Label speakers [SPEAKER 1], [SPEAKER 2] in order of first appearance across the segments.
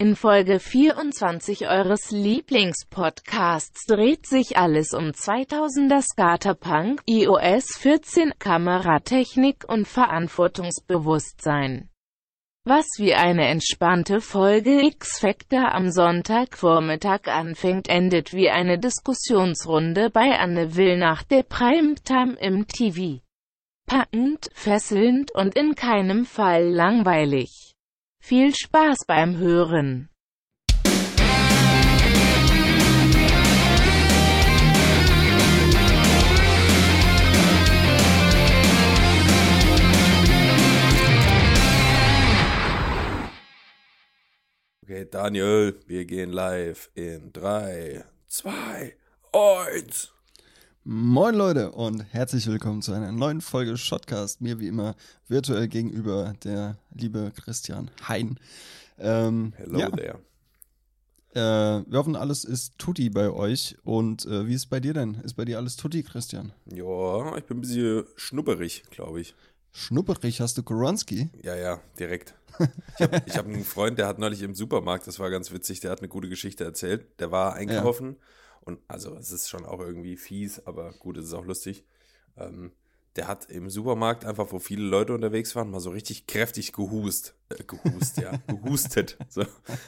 [SPEAKER 1] In Folge 24 eures Lieblingspodcasts dreht sich alles um 2000er Skaterpunk, iOS 14, Kameratechnik und Verantwortungsbewusstsein. Was wie eine entspannte Folge X-Factor am Sonntagvormittag anfängt, endet wie eine Diskussionsrunde bei Anne Will nach der Primetime im TV. Packend, fesselnd und in keinem Fall langweilig. Viel Spaß beim Hören!
[SPEAKER 2] Okay, Daniel, wir gehen live in 3, 2, 1.
[SPEAKER 3] Moin Leute und herzlich willkommen zu einer neuen Folge Shotcast. Mir wie immer virtuell gegenüber der liebe Christian Hein.
[SPEAKER 2] Ähm, Hello ja. there.
[SPEAKER 3] Äh, wir hoffen, alles ist tutti bei euch. Und äh, wie ist bei dir denn? Ist bei dir alles tutti, Christian?
[SPEAKER 2] Ja, ich bin ein bisschen schnupperig, glaube ich.
[SPEAKER 3] Schnupperig? Hast du Koronski?
[SPEAKER 2] Ja, ja, direkt. Ich habe hab einen Freund, der hat neulich im Supermarkt, das war ganz witzig, der hat eine gute Geschichte erzählt. Der war einkaufen. Ja und also es ist schon auch irgendwie fies, aber gut, es ist auch lustig. Ähm, der hat im Supermarkt einfach, wo viele Leute unterwegs waren, mal so richtig kräftig gehust. Äh, gehust, ja. Gehustet. So.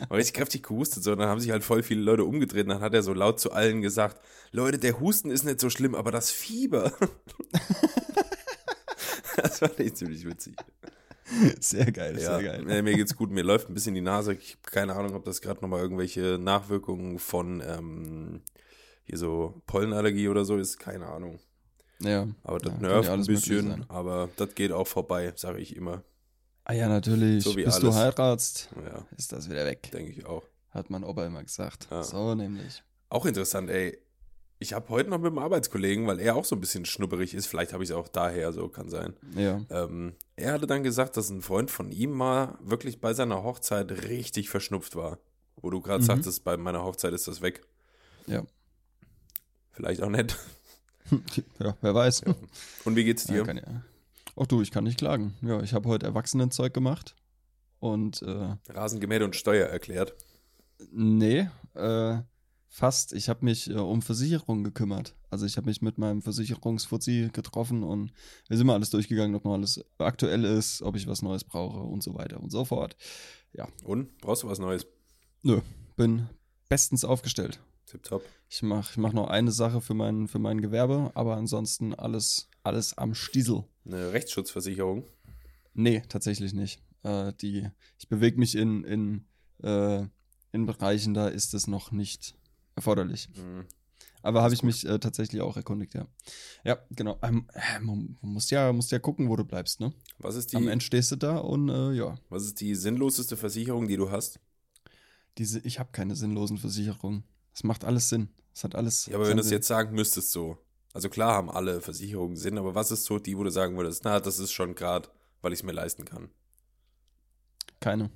[SPEAKER 2] Mal richtig kräftig gehustet. So. Und dann haben sich halt voll viele Leute umgedreht. Und dann hat er so laut zu allen gesagt: Leute, der Husten ist nicht so schlimm, aber das Fieber. das fand ich ziemlich witzig.
[SPEAKER 3] Sehr geil, ja, sehr geil.
[SPEAKER 2] Mir geht's gut, mir läuft ein bisschen die Nase. Ich habe keine Ahnung, ob das gerade nochmal irgendwelche Nachwirkungen von ähm, hier so Pollenallergie oder so ist, keine Ahnung.
[SPEAKER 3] Ja.
[SPEAKER 2] Aber das ja, nervt ein bisschen, aber das geht auch vorbei, sage ich immer.
[SPEAKER 3] Ah ja, natürlich. So Bis alles. du heiratst,
[SPEAKER 2] ja.
[SPEAKER 3] ist das wieder weg.
[SPEAKER 2] Denke ich auch.
[SPEAKER 3] Hat mein Opa immer gesagt. Ja. So nämlich.
[SPEAKER 2] Auch interessant, ey. Ich habe heute noch mit einem Arbeitskollegen, weil er auch so ein bisschen schnupperig ist, vielleicht habe ich es auch daher, so kann sein.
[SPEAKER 3] Ja.
[SPEAKER 2] Ähm, er hatte dann gesagt, dass ein Freund von ihm mal wirklich bei seiner Hochzeit richtig verschnupft war. Wo du gerade mhm. sagtest, bei meiner Hochzeit ist das weg.
[SPEAKER 3] Ja.
[SPEAKER 2] Vielleicht auch nicht.
[SPEAKER 3] ja, wer weiß. Ja.
[SPEAKER 2] Und wie geht's dir?
[SPEAKER 3] Ja, ja. Ach du, ich kann nicht klagen. Ja, ich habe heute Erwachsenenzeug gemacht und äh,
[SPEAKER 2] Rasengemäht und Steuer erklärt.
[SPEAKER 3] Nee, äh, fast. Ich habe mich äh, um Versicherungen gekümmert. Also ich habe mich mit meinem Versicherungsfuzzi getroffen und wir sind mal alles durchgegangen, ob noch alles aktuell ist, ob ich was Neues brauche und so weiter und so fort. Ja.
[SPEAKER 2] Und? Brauchst du was Neues?
[SPEAKER 3] Nö, bin bestens aufgestellt.
[SPEAKER 2] Tipptopp.
[SPEAKER 3] Ich mache ich mach noch eine Sache für mein, für mein Gewerbe, aber ansonsten alles, alles am Stiesel.
[SPEAKER 2] Eine Rechtsschutzversicherung?
[SPEAKER 3] Nee, tatsächlich nicht. Äh, die, ich bewege mich in, in, äh, in Bereichen, da ist es noch nicht erforderlich. Mhm. Aber habe ich mich äh, tatsächlich auch erkundigt, ja. Ja, genau. Ähm, äh, man muss ja, musst ja gucken, wo du bleibst, ne?
[SPEAKER 2] Was ist die,
[SPEAKER 3] Am Ende stehst du da und äh, ja.
[SPEAKER 2] Was ist die sinnloseste Versicherung, die du hast?
[SPEAKER 3] Diese, ich habe keine sinnlosen Versicherungen. Das macht alles Sinn. Das hat alles.
[SPEAKER 2] Ja, aber wenn du es jetzt sagen müsstest, so. Also klar haben alle Versicherungen Sinn, aber was ist so die, wo du sagen würdest, na, das ist schon gerade, weil ich es mir leisten kann?
[SPEAKER 3] Keine.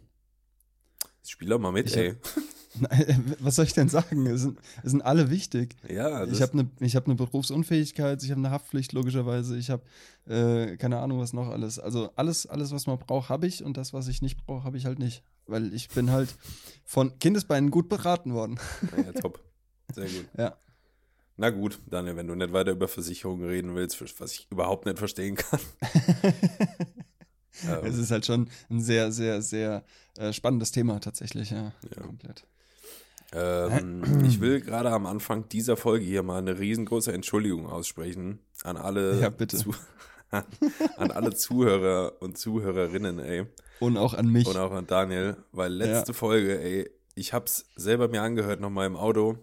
[SPEAKER 2] Spiel doch mal mit, ich ey.
[SPEAKER 3] Hab, was soll ich denn sagen? Es sind, es sind alle wichtig.
[SPEAKER 2] Ja,
[SPEAKER 3] ich habe eine hab ne Berufsunfähigkeit, ich habe eine Haftpflicht logischerweise, ich habe äh, keine Ahnung was noch alles. Also alles, alles was man braucht, habe ich und das, was ich nicht brauche, habe ich halt nicht. Weil ich bin halt von Kindesbeinen gut beraten worden.
[SPEAKER 2] Ja, top. Sehr gut.
[SPEAKER 3] Ja.
[SPEAKER 2] Na gut, Daniel, wenn du nicht weiter über Versicherungen reden willst, was ich überhaupt nicht verstehen kann.
[SPEAKER 3] es ist halt schon ein sehr, sehr, sehr äh, spannendes Thema tatsächlich, ja.
[SPEAKER 2] ja. Komplett. Ähm, ich will gerade am Anfang dieser Folge hier mal eine riesengroße Entschuldigung aussprechen an alle,
[SPEAKER 3] ja, bitte. Zu
[SPEAKER 2] an alle Zuhörer und Zuhörerinnen, ey.
[SPEAKER 3] Und auch an mich.
[SPEAKER 2] Und auch an Daniel, weil letzte ja. Folge, ey, ich hab's selber mir angehört nochmal im Auto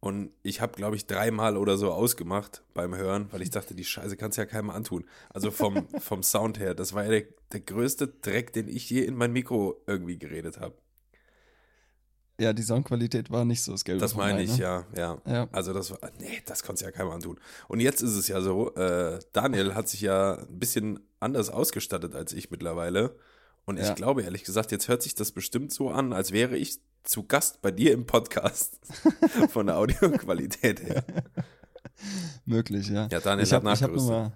[SPEAKER 2] und ich habe, glaube ich, dreimal oder so ausgemacht beim Hören, weil ich dachte, die Scheiße kannst ja keinem antun. Also vom, vom Sound her, das war ja der, der größte Dreck, den ich je in mein Mikro irgendwie geredet habe.
[SPEAKER 3] Ja, die Soundqualität war nicht so
[SPEAKER 2] das Gelbe. Das meine ich, ne? ja, ja, ja. Also das war, nee, das konntest du ja keinem antun. Und jetzt ist es ja so, äh, Daniel hat sich ja ein bisschen anders ausgestattet als ich mittlerweile. Und ich glaube, ehrlich gesagt, jetzt hört sich das bestimmt so an, als wäre ich zu Gast bei dir im Podcast. Von der Audioqualität her.
[SPEAKER 3] Möglich, ja.
[SPEAKER 2] Ja, Daniel ich hat hab, nachgerüstet.
[SPEAKER 3] Ich habe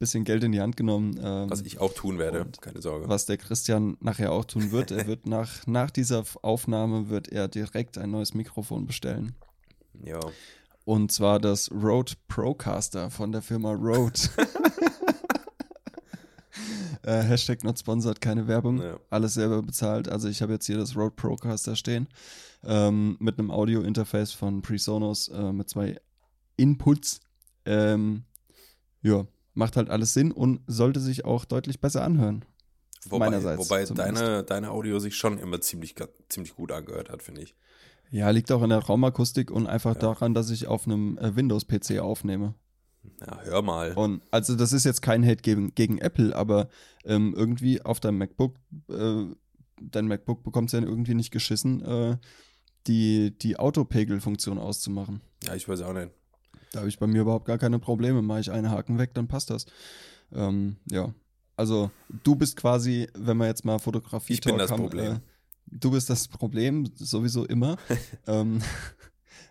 [SPEAKER 3] bisschen Geld in die Hand genommen. Ähm,
[SPEAKER 2] was ich auch tun werde, keine Sorge.
[SPEAKER 3] Was der Christian nachher auch tun wird. Er wird nach, nach dieser Aufnahme wird er direkt ein neues Mikrofon bestellen.
[SPEAKER 2] Ja.
[SPEAKER 3] Und zwar das Rode Procaster von der Firma Rode. äh, Hashtag not sponsored, keine Werbung. Ja. Alles selber bezahlt. Also ich habe jetzt hier das Rode Procaster stehen. Ähm, mit einem Audio-Interface von PreSonus äh, mit zwei Inputs. Ähm, ja, macht halt alles Sinn und sollte sich auch deutlich besser anhören.
[SPEAKER 2] Wobei, wobei deine, deine Audio sich schon immer ziemlich, ziemlich gut angehört hat, finde ich.
[SPEAKER 3] Ja, liegt auch in der Raumakustik und einfach ja. daran, dass ich auf einem äh, Windows-PC aufnehme.
[SPEAKER 2] Ja, hör mal.
[SPEAKER 3] Und also das ist jetzt kein Hate gegen, gegen Apple, aber ähm, irgendwie auf deinem MacBook, äh, dein MacBook bekommt es ja irgendwie nicht geschissen, äh, die, die Autopegel-Funktion auszumachen.
[SPEAKER 2] Ja, ich weiß auch nicht.
[SPEAKER 3] Da habe ich bei mir überhaupt gar keine Probleme. Mache ich einen Haken weg, dann passt das. Ähm, ja. Also du bist quasi, wenn man jetzt mal Fotografie
[SPEAKER 2] Ich bin das haben, Problem. Äh,
[SPEAKER 3] du bist das Problem, sowieso immer. ähm,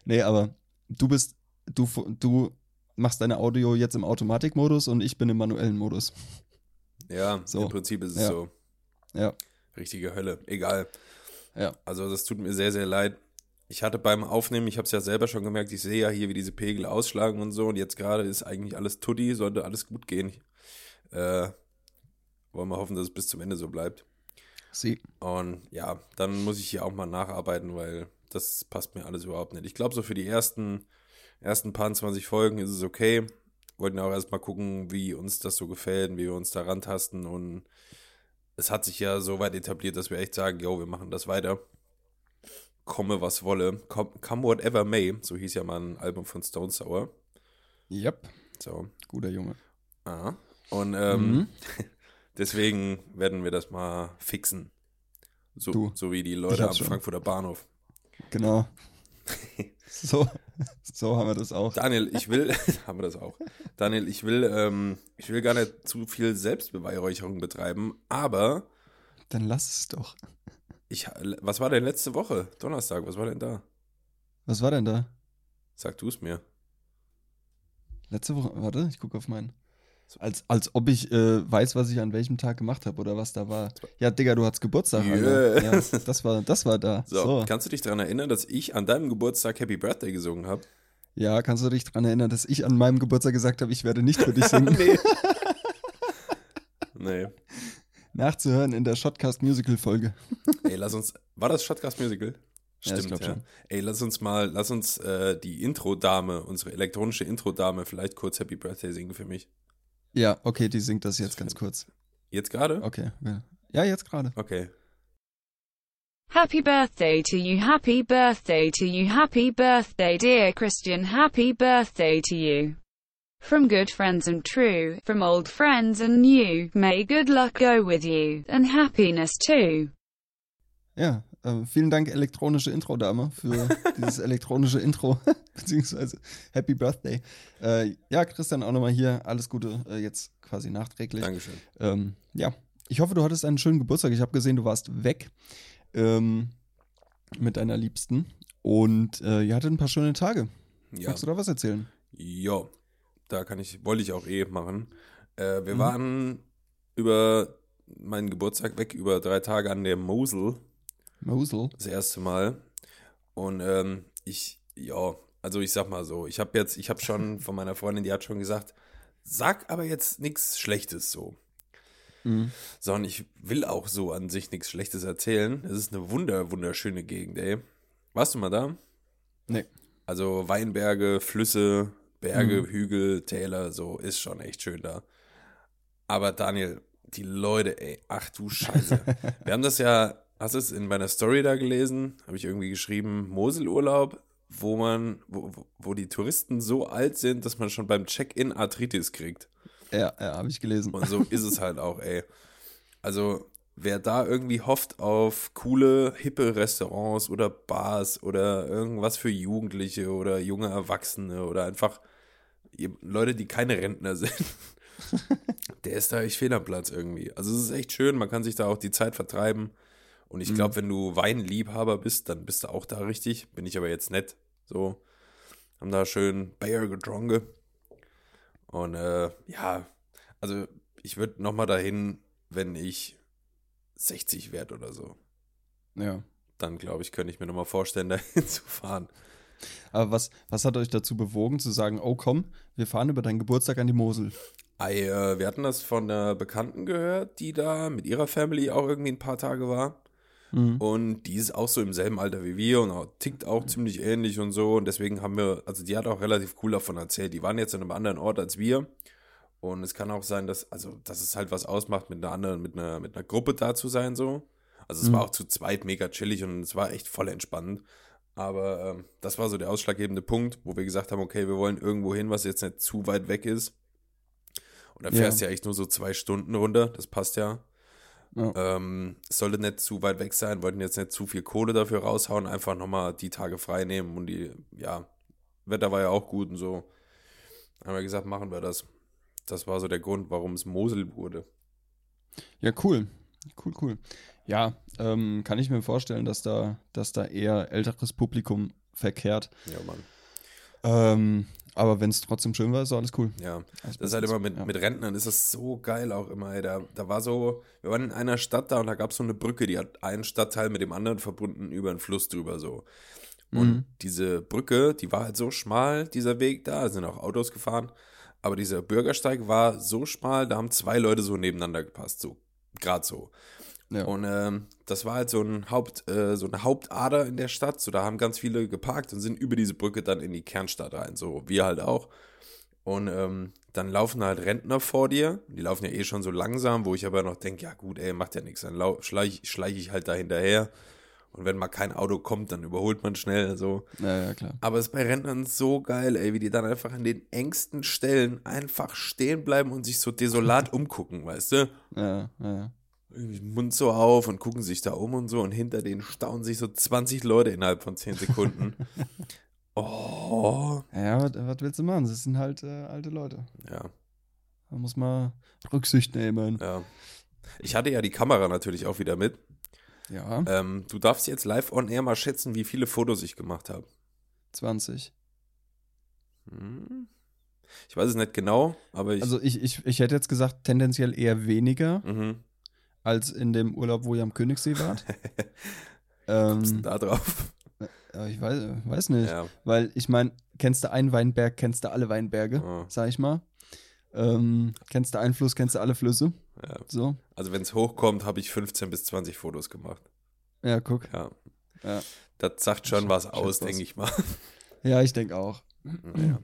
[SPEAKER 3] nee, aber du bist, du, du machst deine Audio jetzt im Automatikmodus und ich bin im manuellen Modus.
[SPEAKER 2] Ja, so. im Prinzip ist es ja. so.
[SPEAKER 3] Ja.
[SPEAKER 2] Richtige Hölle. Egal.
[SPEAKER 3] Ja.
[SPEAKER 2] Also das tut mir sehr, sehr leid. Ich hatte beim Aufnehmen, ich habe es ja selber schon gemerkt, ich sehe ja hier, wie diese Pegel ausschlagen und so. Und jetzt gerade ist eigentlich alles Tutti, sollte alles gut gehen. Äh, wollen wir hoffen, dass es bis zum Ende so bleibt.
[SPEAKER 3] Sie.
[SPEAKER 2] Und ja, dann muss ich hier auch mal nacharbeiten, weil das passt mir alles überhaupt nicht. Ich glaube, so für die ersten, ersten paar 20 Folgen ist es okay. Wollten auch erstmal gucken, wie uns das so gefällt, wie wir uns da rantasten. Und es hat sich ja so weit etabliert, dass wir echt sagen, yo, wir machen das weiter. Komme, was wolle. Come, come whatever may. So hieß ja mal ein Album von Stone Sour.
[SPEAKER 3] Yep.
[SPEAKER 2] So.
[SPEAKER 3] Guter Junge.
[SPEAKER 2] Ah. Und ähm, mhm. Deswegen werden wir das mal fixen. So, du, so wie die Leute am schon. Frankfurter Bahnhof.
[SPEAKER 3] Genau. so, so haben wir das auch.
[SPEAKER 2] Daniel, ich will, haben wir das auch. Daniel, ich will, ähm, ich will gar nicht zu viel Selbstbeweihräucherung betreiben, aber.
[SPEAKER 3] Dann lass es doch.
[SPEAKER 2] Ich, was war denn letzte Woche? Donnerstag, was war denn da?
[SPEAKER 3] Was war denn da?
[SPEAKER 2] Sag du es mir.
[SPEAKER 3] Letzte Woche, warte, ich gucke auf meinen. Als, als ob ich äh, weiß, was ich an welchem Tag gemacht habe oder was da war. Ja, Digga, du hattest Geburtstag. Yeah. Ja, das war, das war da.
[SPEAKER 2] So, so, kannst du dich daran erinnern, dass ich an deinem Geburtstag Happy Birthday gesungen habe?
[SPEAKER 3] Ja, kannst du dich daran erinnern, dass ich an meinem Geburtstag gesagt habe, ich werde nicht für dich singen? nee.
[SPEAKER 2] nee.
[SPEAKER 3] Nachzuhören in der Shotcast Musical Folge.
[SPEAKER 2] Ey, lass uns. War das Shotcast Musical? Stimmt, ja. Schon. Ey, lass uns mal, lass uns äh, die Intro-Dame, unsere elektronische Intro-Dame, vielleicht kurz Happy Birthday singen für mich.
[SPEAKER 3] Ja, okay, die singt das jetzt ganz kurz.
[SPEAKER 2] Jetzt gerade?
[SPEAKER 3] Okay. Ja, jetzt gerade.
[SPEAKER 2] Okay.
[SPEAKER 4] Happy birthday to you, happy birthday to you, happy birthday dear Christian, happy birthday to you. From good friends and true, from old friends and new, may good luck go with you, and happiness too.
[SPEAKER 3] Ja, äh, vielen Dank, elektronische Intro-Dame, für dieses elektronische Intro, beziehungsweise Happy Birthday. Äh, ja, Christian, auch nochmal hier. Alles Gute, äh, jetzt quasi nachträglich.
[SPEAKER 2] Dankeschön.
[SPEAKER 3] Ähm, ja, ich hoffe, du hattest einen schönen Geburtstag. Ich habe gesehen, du warst weg ähm, mit deiner Liebsten und äh, ihr hattet ein paar schöne Tage. Ja. Magst du da was erzählen?
[SPEAKER 2] Ja, da kann ich, wollte ich auch eh machen. Äh, wir mhm. waren über meinen Geburtstag weg, über drei Tage an der Mosel
[SPEAKER 3] Mosel.
[SPEAKER 2] Das erste Mal. Und ähm, ich, ja, also ich sag mal so, ich habe jetzt, ich habe schon von meiner Freundin, die hat schon gesagt, sag aber jetzt nichts Schlechtes so. Mhm. Sondern ich will auch so an sich nichts Schlechtes erzählen. Es ist eine wunder, wunderschöne Gegend, ey. Warst du mal da?
[SPEAKER 3] Nee.
[SPEAKER 2] Also Weinberge, Flüsse, Berge, mhm. Hügel, Täler, so ist schon echt schön da. Aber Daniel, die Leute, ey, ach du Scheiße. Wir haben das ja Hast du es in meiner Story da gelesen? Habe ich irgendwie geschrieben, Moselurlaub, wo man, wo, wo die Touristen so alt sind, dass man schon beim Check-in Arthritis kriegt.
[SPEAKER 3] Ja, ja, habe ich gelesen.
[SPEAKER 2] Und so ist es halt auch, ey. Also, wer da irgendwie hofft auf coole, hippe Restaurants oder Bars oder irgendwas für Jugendliche oder junge Erwachsene oder einfach Leute, die keine Rentner sind, der ist da echt fehl am Platz irgendwie. Also, es ist echt schön, man kann sich da auch die Zeit vertreiben. Und ich glaube, mhm. wenn du Weinliebhaber bist, dann bist du auch da richtig. Bin ich aber jetzt nett. So. Haben da schön Bayer getrunken. Und äh, ja, Also ich würde nochmal dahin, wenn ich 60 werde oder so.
[SPEAKER 3] Ja.
[SPEAKER 2] Dann glaube ich, könnte ich mir nochmal vorstellen, dahin zu fahren.
[SPEAKER 3] Aber was, was hat euch dazu bewogen, zu sagen, oh komm, wir fahren über deinen Geburtstag an die Mosel?
[SPEAKER 2] Ei, äh, wir hatten das von einer Bekannten gehört, die da mit ihrer Family auch irgendwie ein paar Tage war.
[SPEAKER 3] Mhm.
[SPEAKER 2] Und die ist auch so im selben Alter wie wir und auch, tickt auch ziemlich ähnlich und so. Und deswegen haben wir, also die hat auch relativ cool davon erzählt. Die waren jetzt an einem anderen Ort als wir. Und es kann auch sein, dass, also, dass es halt was ausmacht, mit einer anderen, mit einer, mit einer Gruppe da zu sein, so. Also es
[SPEAKER 3] Mhm.
[SPEAKER 2] war auch zu zweit mega chillig und es war echt voll entspannend. Aber ähm, das war so der ausschlaggebende Punkt, wo wir gesagt haben, okay, wir wollen irgendwo hin, was jetzt nicht zu weit weg ist. Und da
[SPEAKER 3] Ja.
[SPEAKER 2] fährst du ja echt nur so zwei Stunden runter, das passt ja.
[SPEAKER 3] Ja.
[SPEAKER 2] Ähm, es sollte nicht zu weit weg sein, wollten jetzt nicht zu viel Kohle dafür raushauen, einfach nochmal die Tage frei nehmen und die, ja, Wetter war ja auch gut und so. Haben wir gesagt, machen wir das. Das war so der Grund, warum es Mosel wurde.
[SPEAKER 3] Ja, cool. Cool, cool. Ja, ähm, kann ich mir vorstellen, dass da, dass da eher älteres Publikum verkehrt.
[SPEAKER 2] Ja, Mann.
[SPEAKER 3] Ähm, aber wenn es trotzdem schön war, ist alles cool.
[SPEAKER 2] Ja.
[SPEAKER 3] Alles
[SPEAKER 2] Das ist halt immer mit,
[SPEAKER 3] ja.
[SPEAKER 2] mit Rentnern ist das so geil auch immer, ey. Da, da war so, wir waren in einer Stadt da und da gab es so eine Brücke, die hat einen Stadtteil mit dem anderen verbunden über einen Fluss drüber so. Und
[SPEAKER 3] Mhm.
[SPEAKER 2] diese Brücke, die war halt so schmal, dieser Weg da, da sind auch Autos gefahren, aber dieser Bürgersteig war so schmal, da haben zwei Leute so nebeneinander gepasst, so gerade so.
[SPEAKER 3] Ja.
[SPEAKER 2] Und ähm, das war halt so, ein Haupt, äh, so eine Hauptader in der Stadt. So, da haben ganz viele geparkt und sind über diese Brücke dann in die Kernstadt rein. So, wir halt auch. Und ähm, dann laufen halt Rentner vor dir. Die laufen ja eh schon so langsam, wo ich aber noch denke, ja gut, ey, macht ja nichts. Dann schleiche schleich ich halt da hinterher. Und wenn mal kein Auto kommt, dann überholt man schnell so.
[SPEAKER 3] ja, ja, klar.
[SPEAKER 2] Aber es ist bei Rentnern so geil, ey, wie die dann einfach an den engsten Stellen einfach stehen bleiben und sich so desolat umgucken, weißt du?
[SPEAKER 3] Ja, ja, ja.
[SPEAKER 2] Mund so auf und gucken sich da um und so und hinter denen staunen sich so 20 Leute innerhalb von 10 Sekunden. oh.
[SPEAKER 3] Ja, was, was willst du machen? Das sind halt äh, alte Leute.
[SPEAKER 2] Ja,
[SPEAKER 3] Da muss man Rücksicht nehmen.
[SPEAKER 2] ja. Ich hatte ja die Kamera natürlich auch wieder mit.
[SPEAKER 3] Ja,
[SPEAKER 2] Ähm, du darfst jetzt live on air mal schätzen, wie viele Fotos ich gemacht habe.
[SPEAKER 3] 20.
[SPEAKER 2] Hm. Ich weiß es nicht genau, aber ich.
[SPEAKER 3] Also ich, ich, ich hätte jetzt gesagt, tendenziell eher weniger
[SPEAKER 2] mhm.
[SPEAKER 3] Als in dem Urlaub, wo ihr am Königssee wart. Ähm,
[SPEAKER 2] da drauf?
[SPEAKER 3] ja, ich weiß, weiß nicht.
[SPEAKER 2] Ja.
[SPEAKER 3] Weil ich meine, kennst du einen Weinberg, kennst du alle Weinberge,
[SPEAKER 2] Ja.
[SPEAKER 3] sag ich mal. Ähm, kennst du einen Fluss, kennst du alle Flüsse.
[SPEAKER 2] Ja.
[SPEAKER 3] So.
[SPEAKER 2] Also wenn es hochkommt, habe ich 15 bis 20 Fotos gemacht.
[SPEAKER 3] Ja, guck.
[SPEAKER 2] Ja.
[SPEAKER 3] Ja,
[SPEAKER 2] Das sagt schon was
[SPEAKER 3] Schätz
[SPEAKER 2] aus,
[SPEAKER 3] was.
[SPEAKER 2] denke ich mal.
[SPEAKER 3] ja ich denke auch.
[SPEAKER 2] ja.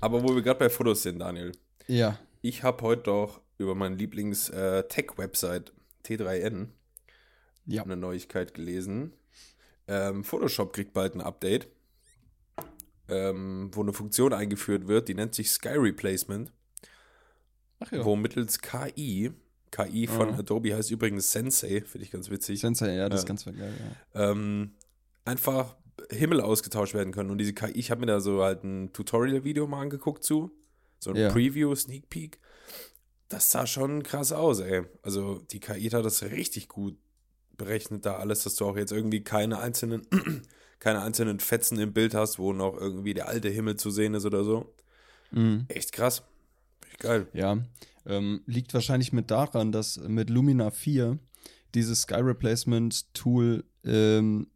[SPEAKER 2] Aber wo wir gerade bei Fotos sind, Daniel.
[SPEAKER 3] Ja.
[SPEAKER 2] Ich habe heute doch über meine Lieblings-Tech-Website T3N
[SPEAKER 3] Ja.
[SPEAKER 2] eine Neuigkeit gelesen. Ähm, Photoshop kriegt bald ein Update, ähm, wo eine Funktion eingeführt wird, die nennt sich Sky Replacement,
[SPEAKER 3] Ach ja.
[SPEAKER 2] wo mittels KI, KI von
[SPEAKER 3] Ah.
[SPEAKER 2] Adobe heißt übrigens Sensei, finde ich ganz witzig,
[SPEAKER 3] Sensei, ja, das ist
[SPEAKER 2] Ja.
[SPEAKER 3] ganz geil, ja.
[SPEAKER 2] ähm, einfach Himmel ausgetauscht werden können. Und diese KI, ich habe mir da so halt ein Tutorial-Video mal angeguckt zu, so ein. Preview, Sneak Peek. Das sah schon krass aus, ey. Also die KI hat das richtig gut berechnet da alles, dass du auch jetzt irgendwie keine einzelnen, keine einzelnen Fetzen im Bild hast, wo noch irgendwie der alte Himmel zu sehen ist oder so.
[SPEAKER 3] Mhm.
[SPEAKER 2] Echt krass. Echt geil.
[SPEAKER 3] Ja, ähm, liegt wahrscheinlich mit daran, dass mit Lumina 4 dieses Sky Replacement Tool ähm,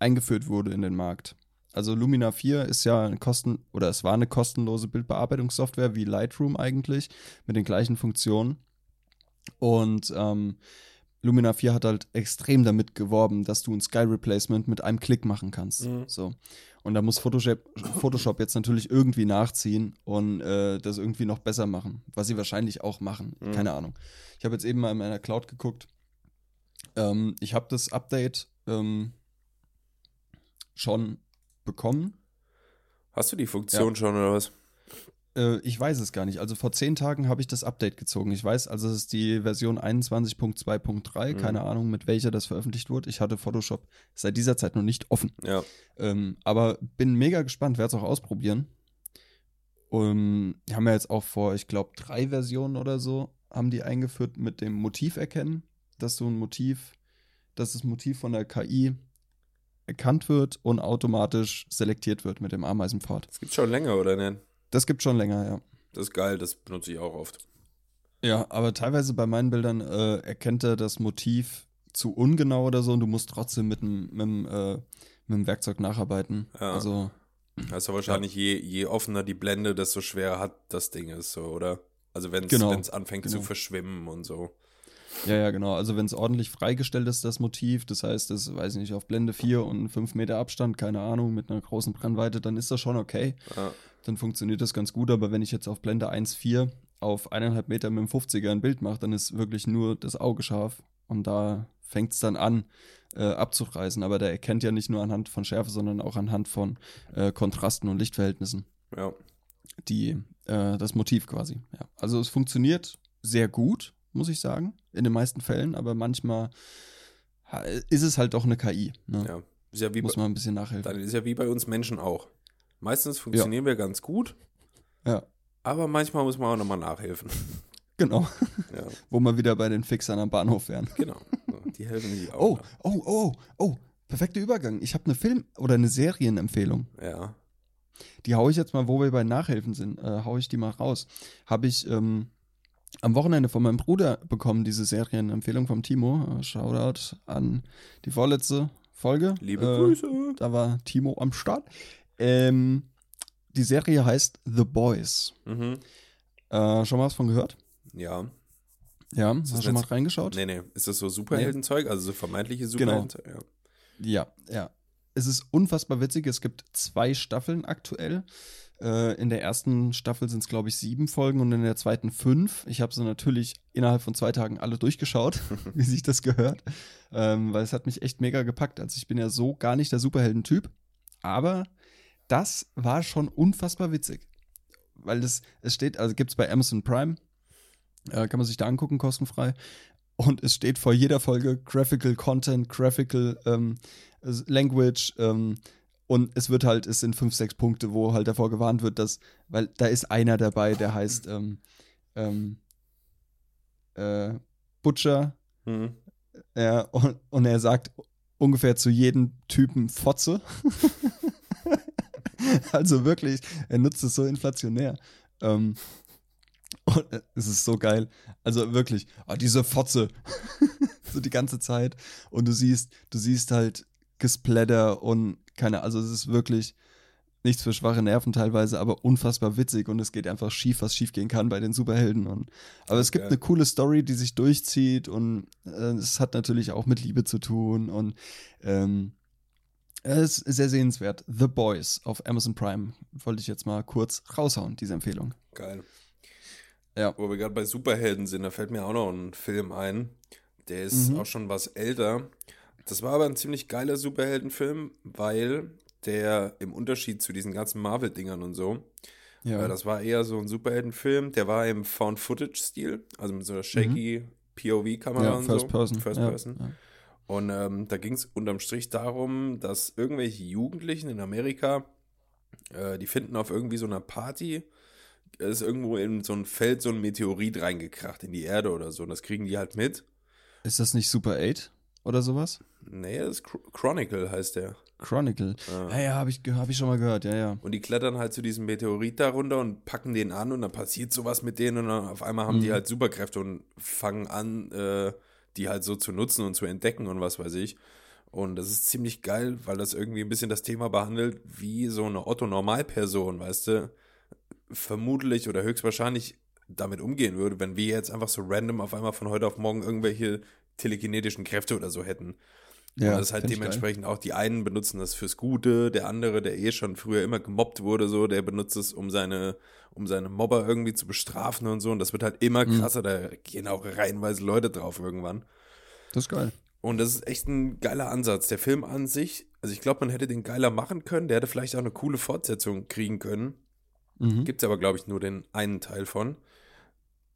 [SPEAKER 3] eingeführt wurde in den Markt. Also Lumina 4 ist ja ein kosten oder es war eine kostenlose Bildbearbeitungssoftware wie Lightroom eigentlich mit den gleichen Funktionen. Und ähm, Lumina 4 hat halt extrem damit geworben, dass du ein Sky Replacement mit einem Klick machen kannst.
[SPEAKER 2] Mhm.
[SPEAKER 3] So. Und da muss Photoshop, Photoshop jetzt natürlich irgendwie nachziehen und äh, das irgendwie noch besser machen. Was sie wahrscheinlich auch machen.
[SPEAKER 2] Mhm.
[SPEAKER 3] Keine Ahnung. Ich habe jetzt eben mal in meiner Cloud geguckt. Ähm, ich habe das Update ähm, schon bekommen.
[SPEAKER 2] Hast du die Funktion schon oder was?
[SPEAKER 3] Äh, ich weiß es gar nicht. Also vor zehn Tagen habe ich das Update gezogen. Ich weiß, also es ist die Version 21.2.3.
[SPEAKER 2] Mhm.
[SPEAKER 3] Keine Ahnung, mit welcher das veröffentlicht wurde. Ich hatte Photoshop seit dieser Zeit noch nicht offen.
[SPEAKER 2] Ja.
[SPEAKER 3] Ähm, aber bin mega gespannt, werde es auch ausprobieren. Um, die haben ja jetzt auch vor, ich glaube, drei Versionen oder so, haben die eingeführt mit dem Motiv erkennen, dass du ein Motiv, dass das Motiv von der KI erkannt wird und automatisch selektiert wird mit dem Ameisenpfad.
[SPEAKER 2] Das gibt schon länger, oder nicht?
[SPEAKER 3] Das gibt schon länger, ja.
[SPEAKER 2] Das ist geil, das benutze ich auch oft.
[SPEAKER 3] Ja, aber teilweise bei meinen Bildern äh, erkennt er das Motiv zu ungenau oder so und du musst trotzdem mit dem, äh, Werkzeug nacharbeiten.
[SPEAKER 2] Ja.
[SPEAKER 3] Also,
[SPEAKER 2] Also wahrscheinlich je, je offener die Blende, desto schwerer hat das Ding ist, so, oder? Also wenn es
[SPEAKER 3] Genau,
[SPEAKER 2] anfängt zu
[SPEAKER 3] genau.
[SPEAKER 2] verschwimmen und so.
[SPEAKER 3] Ja, ja, genau. Also wenn es ordentlich freigestellt ist, das Motiv, das heißt, das weiß ich nicht, auf Blende 4 und 5 Meter Abstand, keine Ahnung, mit einer großen Brennweite, dann ist das schon okay.
[SPEAKER 2] Ja.
[SPEAKER 3] Dann funktioniert das ganz gut, aber wenn ich jetzt auf Blende 1,4 auf eineinhalb Meter mit dem 50er ein Bild mache, dann ist wirklich nur das Auge scharf und da fängt es dann an äh, abzureißen. Aber der erkennt ja nicht nur anhand von Schärfe, sondern auch anhand von äh, Kontrasten und Lichtverhältnissen
[SPEAKER 2] ja.
[SPEAKER 3] die äh, das Motiv quasi. Ja. Also es funktioniert sehr gut, muss ich sagen, in den meisten Fällen, aber manchmal ist es halt doch eine KI. Ne?
[SPEAKER 2] ja. Ist ja wie
[SPEAKER 3] Muss man ein bisschen nachhelfen.
[SPEAKER 2] dann ist ja wie bei uns Menschen auch. Meistens funktionieren wir ganz gut,
[SPEAKER 3] Ja,
[SPEAKER 2] aber manchmal muss man auch nochmal nachhelfen.
[SPEAKER 3] genau.
[SPEAKER 2] Ja,
[SPEAKER 3] Wo wir wieder bei den Fixern am Bahnhof wären.
[SPEAKER 2] genau. Die helfen sich auch.
[SPEAKER 3] Oh,
[SPEAKER 2] nach.
[SPEAKER 3] oh, oh, oh. Perfekter Übergang. Ich habe eine Film- oder eine Serienempfehlung.
[SPEAKER 2] Ja.
[SPEAKER 3] Die haue ich jetzt mal, wo wir bei Nachhelfen sind, äh, haue ich die mal raus. Habe ich ähm, am Wochenende von meinem Bruder bekommen, diese Serienempfehlung vom Timo. Äh, Shoutout an die vorletzte Folge.
[SPEAKER 2] Liebe
[SPEAKER 3] Äh,
[SPEAKER 2] Grüße.
[SPEAKER 3] Da war Timo am Start. Ähm, die Serie heißt The Boys.
[SPEAKER 2] Mhm.
[SPEAKER 3] Äh, schon mal was von gehört?
[SPEAKER 2] Ja.
[SPEAKER 3] Ja,
[SPEAKER 2] das
[SPEAKER 3] hast du schon mal reingeschaut?
[SPEAKER 2] Nee, nee. Ist das so Superheldenzeug? Also so vermeintliche
[SPEAKER 3] Genau.
[SPEAKER 2] Superheldenzeug? Ja.
[SPEAKER 3] Ja, ja. Es ist unfassbar witzig. Es gibt zwei Staffeln aktuell. Äh, in der ersten Staffel sind es, glaube ich, sieben Folgen und in der zweiten fünf. Ich habe sie natürlich innerhalb von zwei Tagen alle durchgeschaut, wie sich das gehört. Ähm, weil es hat mich echt mega gepackt. Also ich bin ja so gar nicht der Superhelden-Typ. Aber das war schon unfassbar witzig. Weil es, es steht, also gibt es bei Amazon Prime. Äh, kann man sich da angucken, kostenfrei. Und es steht vor jeder Folge Graphical Content, Graphical ähm, Language ähm, und es wird halt, es sind fünf, sechs Punkte, wo halt davor gewarnt wird, dass, weil da ist einer dabei, der heißt ähm, ähm, äh, Butcher,
[SPEAKER 2] Mhm.
[SPEAKER 3] ja, und, und er sagt ungefähr zu jedem Typen Fotze. also wirklich, er nutzt es so inflationär. Ähm, und äh, es ist so geil. Also wirklich, ah, diese Fotze. so die ganze Zeit. Und du siehst, du siehst halt Gesplatter und keine, also es ist wirklich nichts für schwache Nerven teilweise, aber unfassbar witzig und es geht einfach schief, was schief gehen kann bei den Superhelden. Und, aber es gibt eine coole Story, die sich durchzieht und äh, es hat natürlich auch mit Liebe zu tun und ähm, es ist sehr sehenswert. The Boys auf Amazon Prime wollte ich jetzt mal kurz raushauen, diese Empfehlung.
[SPEAKER 2] Geil.
[SPEAKER 3] Ja.
[SPEAKER 2] Wo wir gerade bei Superhelden sind, da fällt mir auch noch ein Film ein. Der ist
[SPEAKER 3] Mhm.
[SPEAKER 2] auch schon was älter. Das war aber ein ziemlich geiler Superheldenfilm, weil der im Unterschied zu diesen ganzen Marvel-Dingern und so,
[SPEAKER 3] Ja.
[SPEAKER 2] äh, das war eher so ein Superheldenfilm, der war im Found-Footage-Stil, also mit so einer shaky POV-Kamera
[SPEAKER 3] Mhm. ja,
[SPEAKER 2] und
[SPEAKER 3] First
[SPEAKER 2] so.
[SPEAKER 3] Person.
[SPEAKER 2] First
[SPEAKER 3] ja,
[SPEAKER 2] Person.
[SPEAKER 3] Ja.
[SPEAKER 2] Und ähm, da ging es unterm Strich darum, dass irgendwelche Jugendlichen in Amerika, äh, die finden auf irgendwie so einer Party, ist irgendwo in so ein Feld so ein Meteorit reingekracht in die Erde oder so. Und das kriegen die halt mit.
[SPEAKER 3] Ist das nicht Super 8 oder sowas?
[SPEAKER 2] Nee, das ist Chro- Chronicle heißt der.
[SPEAKER 3] Chronicle.
[SPEAKER 2] Ja.
[SPEAKER 3] Ja, ja, habe ich, hab ich schon mal gehört, ja, ja.
[SPEAKER 2] Und die klettern halt zu diesem Meteorit da runter und packen den an und dann passiert sowas mit denen und dann auf einmal haben die
[SPEAKER 3] Mhm.
[SPEAKER 2] halt Superkräfte und fangen an, äh, die halt so zu nutzen und zu entdecken und was weiß ich. Und das ist ziemlich geil, weil das irgendwie ein bisschen das Thema behandelt, wie so eine Otto-Normalperson, weißt du, vermutlich oder höchstwahrscheinlich damit umgehen würde, wenn wir jetzt einfach so random auf einmal von heute auf morgen irgendwelche telekinetischen Kräfte oder so hätten.
[SPEAKER 3] Ja
[SPEAKER 2] und das ist halt dementsprechend auch, die einen benutzen das fürs Gute, der andere, der eh schon früher immer gemobbt wurde, so, der benutzt es, um seine, um seine Mobber irgendwie zu bestrafen und so. Und das wird halt immer
[SPEAKER 3] Mhm.
[SPEAKER 2] krasser, da gehen auch reihenweise Leute drauf irgendwann.
[SPEAKER 3] Das ist geil.
[SPEAKER 2] Und das ist echt ein geiler Ansatz. Der Film an sich, also ich glaube, man hätte den geiler machen können, der hätte vielleicht auch eine coole Fortsetzung kriegen können.
[SPEAKER 3] Mhm.
[SPEAKER 2] Gibt es aber, glaube ich, nur den einen Teil von.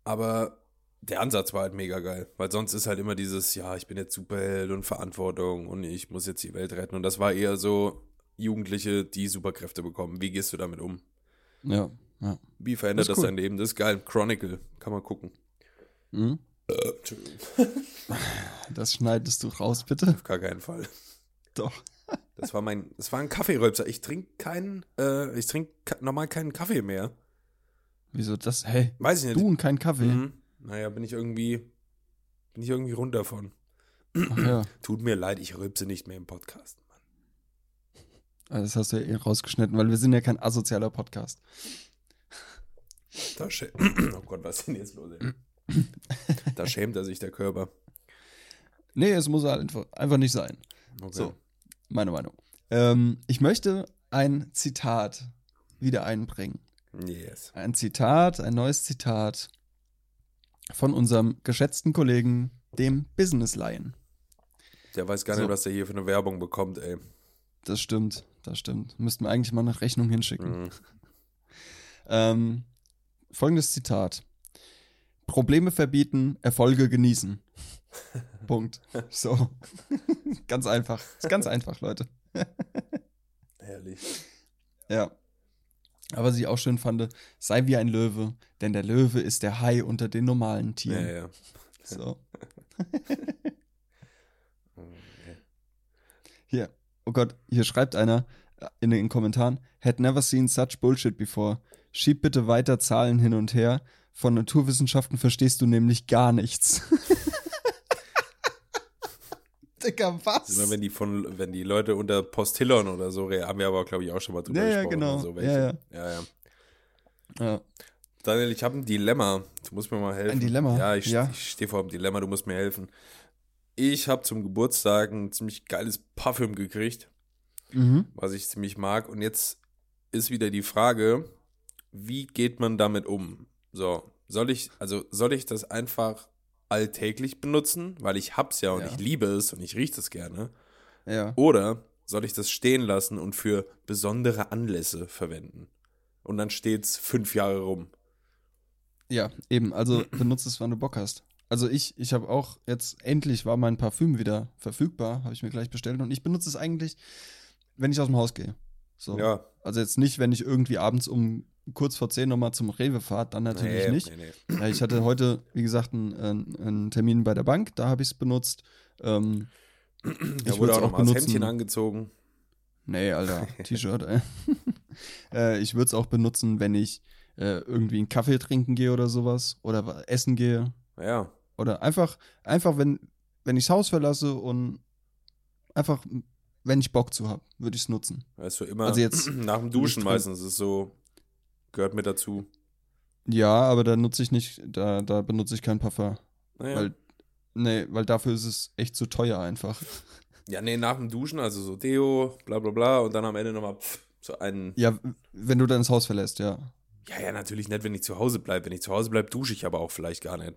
[SPEAKER 2] Aber der Ansatz war halt mega geil, weil sonst ist halt immer dieses, ja, ich bin jetzt Superheld und Verantwortung und ich muss jetzt die Welt retten. Und das war eher so Jugendliche, die Superkräfte bekommen. Wie gehst du damit um?
[SPEAKER 3] Ja, ja.
[SPEAKER 2] Wie verändert
[SPEAKER 3] Das
[SPEAKER 2] das,
[SPEAKER 3] cool.
[SPEAKER 2] dein Leben? Das ist geil. Chronicle, kann man gucken.
[SPEAKER 3] Mhm.
[SPEAKER 2] Äh,
[SPEAKER 3] Das schneidest du raus, bitte.
[SPEAKER 2] auf gar keinen Fall.
[SPEAKER 3] Doch.
[SPEAKER 2] Das war mein, das war ein Kaffeerülpser. Ich trinke keinen, äh, ich trinke normal keinen Kaffee mehr.
[SPEAKER 3] Wieso das? Hey,
[SPEAKER 2] Weiß ich nicht.
[SPEAKER 3] du und kein Kaffee.
[SPEAKER 2] Mhm. Naja, bin ich irgendwie, bin ich irgendwie runter von.
[SPEAKER 3] Ach ja.
[SPEAKER 2] Tut mir leid, ich rülpse nicht mehr im Podcast. Mann.
[SPEAKER 3] Also das hast du ja eh rausgeschnitten, weil wir sind ja kein asozialer Podcast.
[SPEAKER 2] Da oh Gott, was ist denn jetzt los? Ey? Da schämt er sich der Körper.
[SPEAKER 3] Nee, es muss halt einfach, einfach nicht sein.
[SPEAKER 2] Okay.
[SPEAKER 3] So, meine Meinung. Ähm, ich möchte ein Zitat wieder einbringen.
[SPEAKER 2] Yes.
[SPEAKER 3] Ein Zitat, ein neues Zitat von unserem geschätzten Kollegen, dem Business Lion.
[SPEAKER 2] Der weiß gar nicht,
[SPEAKER 3] So.
[SPEAKER 2] was der hier für eine Werbung bekommt, ey.
[SPEAKER 3] Das stimmt, das stimmt. Müssten wir eigentlich mal eine Rechnung hinschicken.
[SPEAKER 2] Mhm.
[SPEAKER 3] Ähm, folgendes Zitat. Probleme verbieten, Erfolge genießen. Punkt. So. ganz einfach. Ist ganz einfach, Leute.
[SPEAKER 2] Herrlich.
[SPEAKER 3] Ja. Aber was ich auch schön fand, sei wie ein Löwe, denn der Löwe ist der Hai unter den normalen
[SPEAKER 2] Ja,
[SPEAKER 3] Tieren.
[SPEAKER 2] ja.
[SPEAKER 3] So.
[SPEAKER 2] Okay.
[SPEAKER 3] Hier. Oh Gott, hier schreibt einer äh, in den Kommentaren, had never seen such bullshit before. Schieb bitte weiter Zahlen hin und her. Von Naturwissenschaften verstehst du nämlich gar nichts. Digga, was?
[SPEAKER 2] Immer wenn die von, wenn die Leute unter Postillon oder so, haben wir aber, glaube ich, auch schon mal drüber
[SPEAKER 3] Ja, ja,
[SPEAKER 2] gesprochen.
[SPEAKER 3] genau.
[SPEAKER 2] oder So,
[SPEAKER 3] Ja,
[SPEAKER 2] ja, ja.
[SPEAKER 3] Ja.
[SPEAKER 2] Daniel, ich habe ein Dilemma. Du musst mir mal helfen.
[SPEAKER 3] Ein Dilemma?
[SPEAKER 2] Ja, ich,
[SPEAKER 3] Ja.
[SPEAKER 2] ich stehe vor einem Dilemma, du musst mir helfen. Ich habe zum Geburtstag ein ziemlich geiles Parfüm gekriegt,
[SPEAKER 3] Mhm.
[SPEAKER 2] was ich ziemlich mag. Und jetzt ist wieder die Frage, wie geht man damit um? So, soll ich, also soll ich das einfach alltäglich benutzen, weil ich hab's ja und
[SPEAKER 3] Ja.
[SPEAKER 2] ich liebe es und ich rieche es gerne?
[SPEAKER 3] Ja.
[SPEAKER 2] Oder soll ich das stehen lassen und für besondere Anlässe verwenden? Und dann steht's fünf Jahre rum.
[SPEAKER 3] Ja, eben. Also benutze es, wann du Bock hast. Also ich, ich habe auch jetzt endlich war mein Parfüm wieder verfügbar, habe ich mir gleich bestellt und ich benutze es eigentlich, wenn ich aus dem Haus gehe. So.
[SPEAKER 2] Ja,
[SPEAKER 3] Also jetzt nicht, wenn ich irgendwie abends um kurz vor 10 nochmal zum Rewe fahre, dann natürlich
[SPEAKER 2] nee,
[SPEAKER 3] nicht.
[SPEAKER 2] Nee, nee.
[SPEAKER 3] Ich hatte heute, wie gesagt, einen, einen, Termin bei der Bank, da habe ich es benutzt. Ähm,
[SPEAKER 2] Da
[SPEAKER 3] Ich
[SPEAKER 2] wurde
[SPEAKER 3] würd's
[SPEAKER 2] auch noch
[SPEAKER 3] auch
[SPEAKER 2] mal das
[SPEAKER 3] benutzen.
[SPEAKER 2] Hemdchen angezogen.
[SPEAKER 3] nee, Alter, T-Shirt, ey. äh, ich würde es auch benutzen, wenn ich äh, irgendwie einen Kaffee trinken gehe oder sowas oder essen gehe.
[SPEAKER 2] Ja,
[SPEAKER 3] Oder einfach, einfach wenn, wenn ich das Haus verlasse und einfach, wenn ich Bock zu habe, würde ich es nutzen.
[SPEAKER 2] weißt du, immer
[SPEAKER 3] Also jetzt
[SPEAKER 2] nach dem Duschen meistens ist so, gehört mit dazu.
[SPEAKER 3] Ja, aber da nutze ich nicht, da, da benutze ich kein Parfum.
[SPEAKER 2] Naja.
[SPEAKER 3] Weil, nee, weil dafür ist es echt zu teuer einfach.
[SPEAKER 2] ja, nee, nach dem Duschen, also so Deo, bla bla bla, und dann am Ende nochmal so einen.
[SPEAKER 3] Ja, wenn du dann das Haus verlässt, ja.
[SPEAKER 2] Ja, ja, natürlich nicht, wenn ich zu Hause bleibe. Wenn ich zu Hause bleibe, dusche ich aber auch vielleicht gar nicht.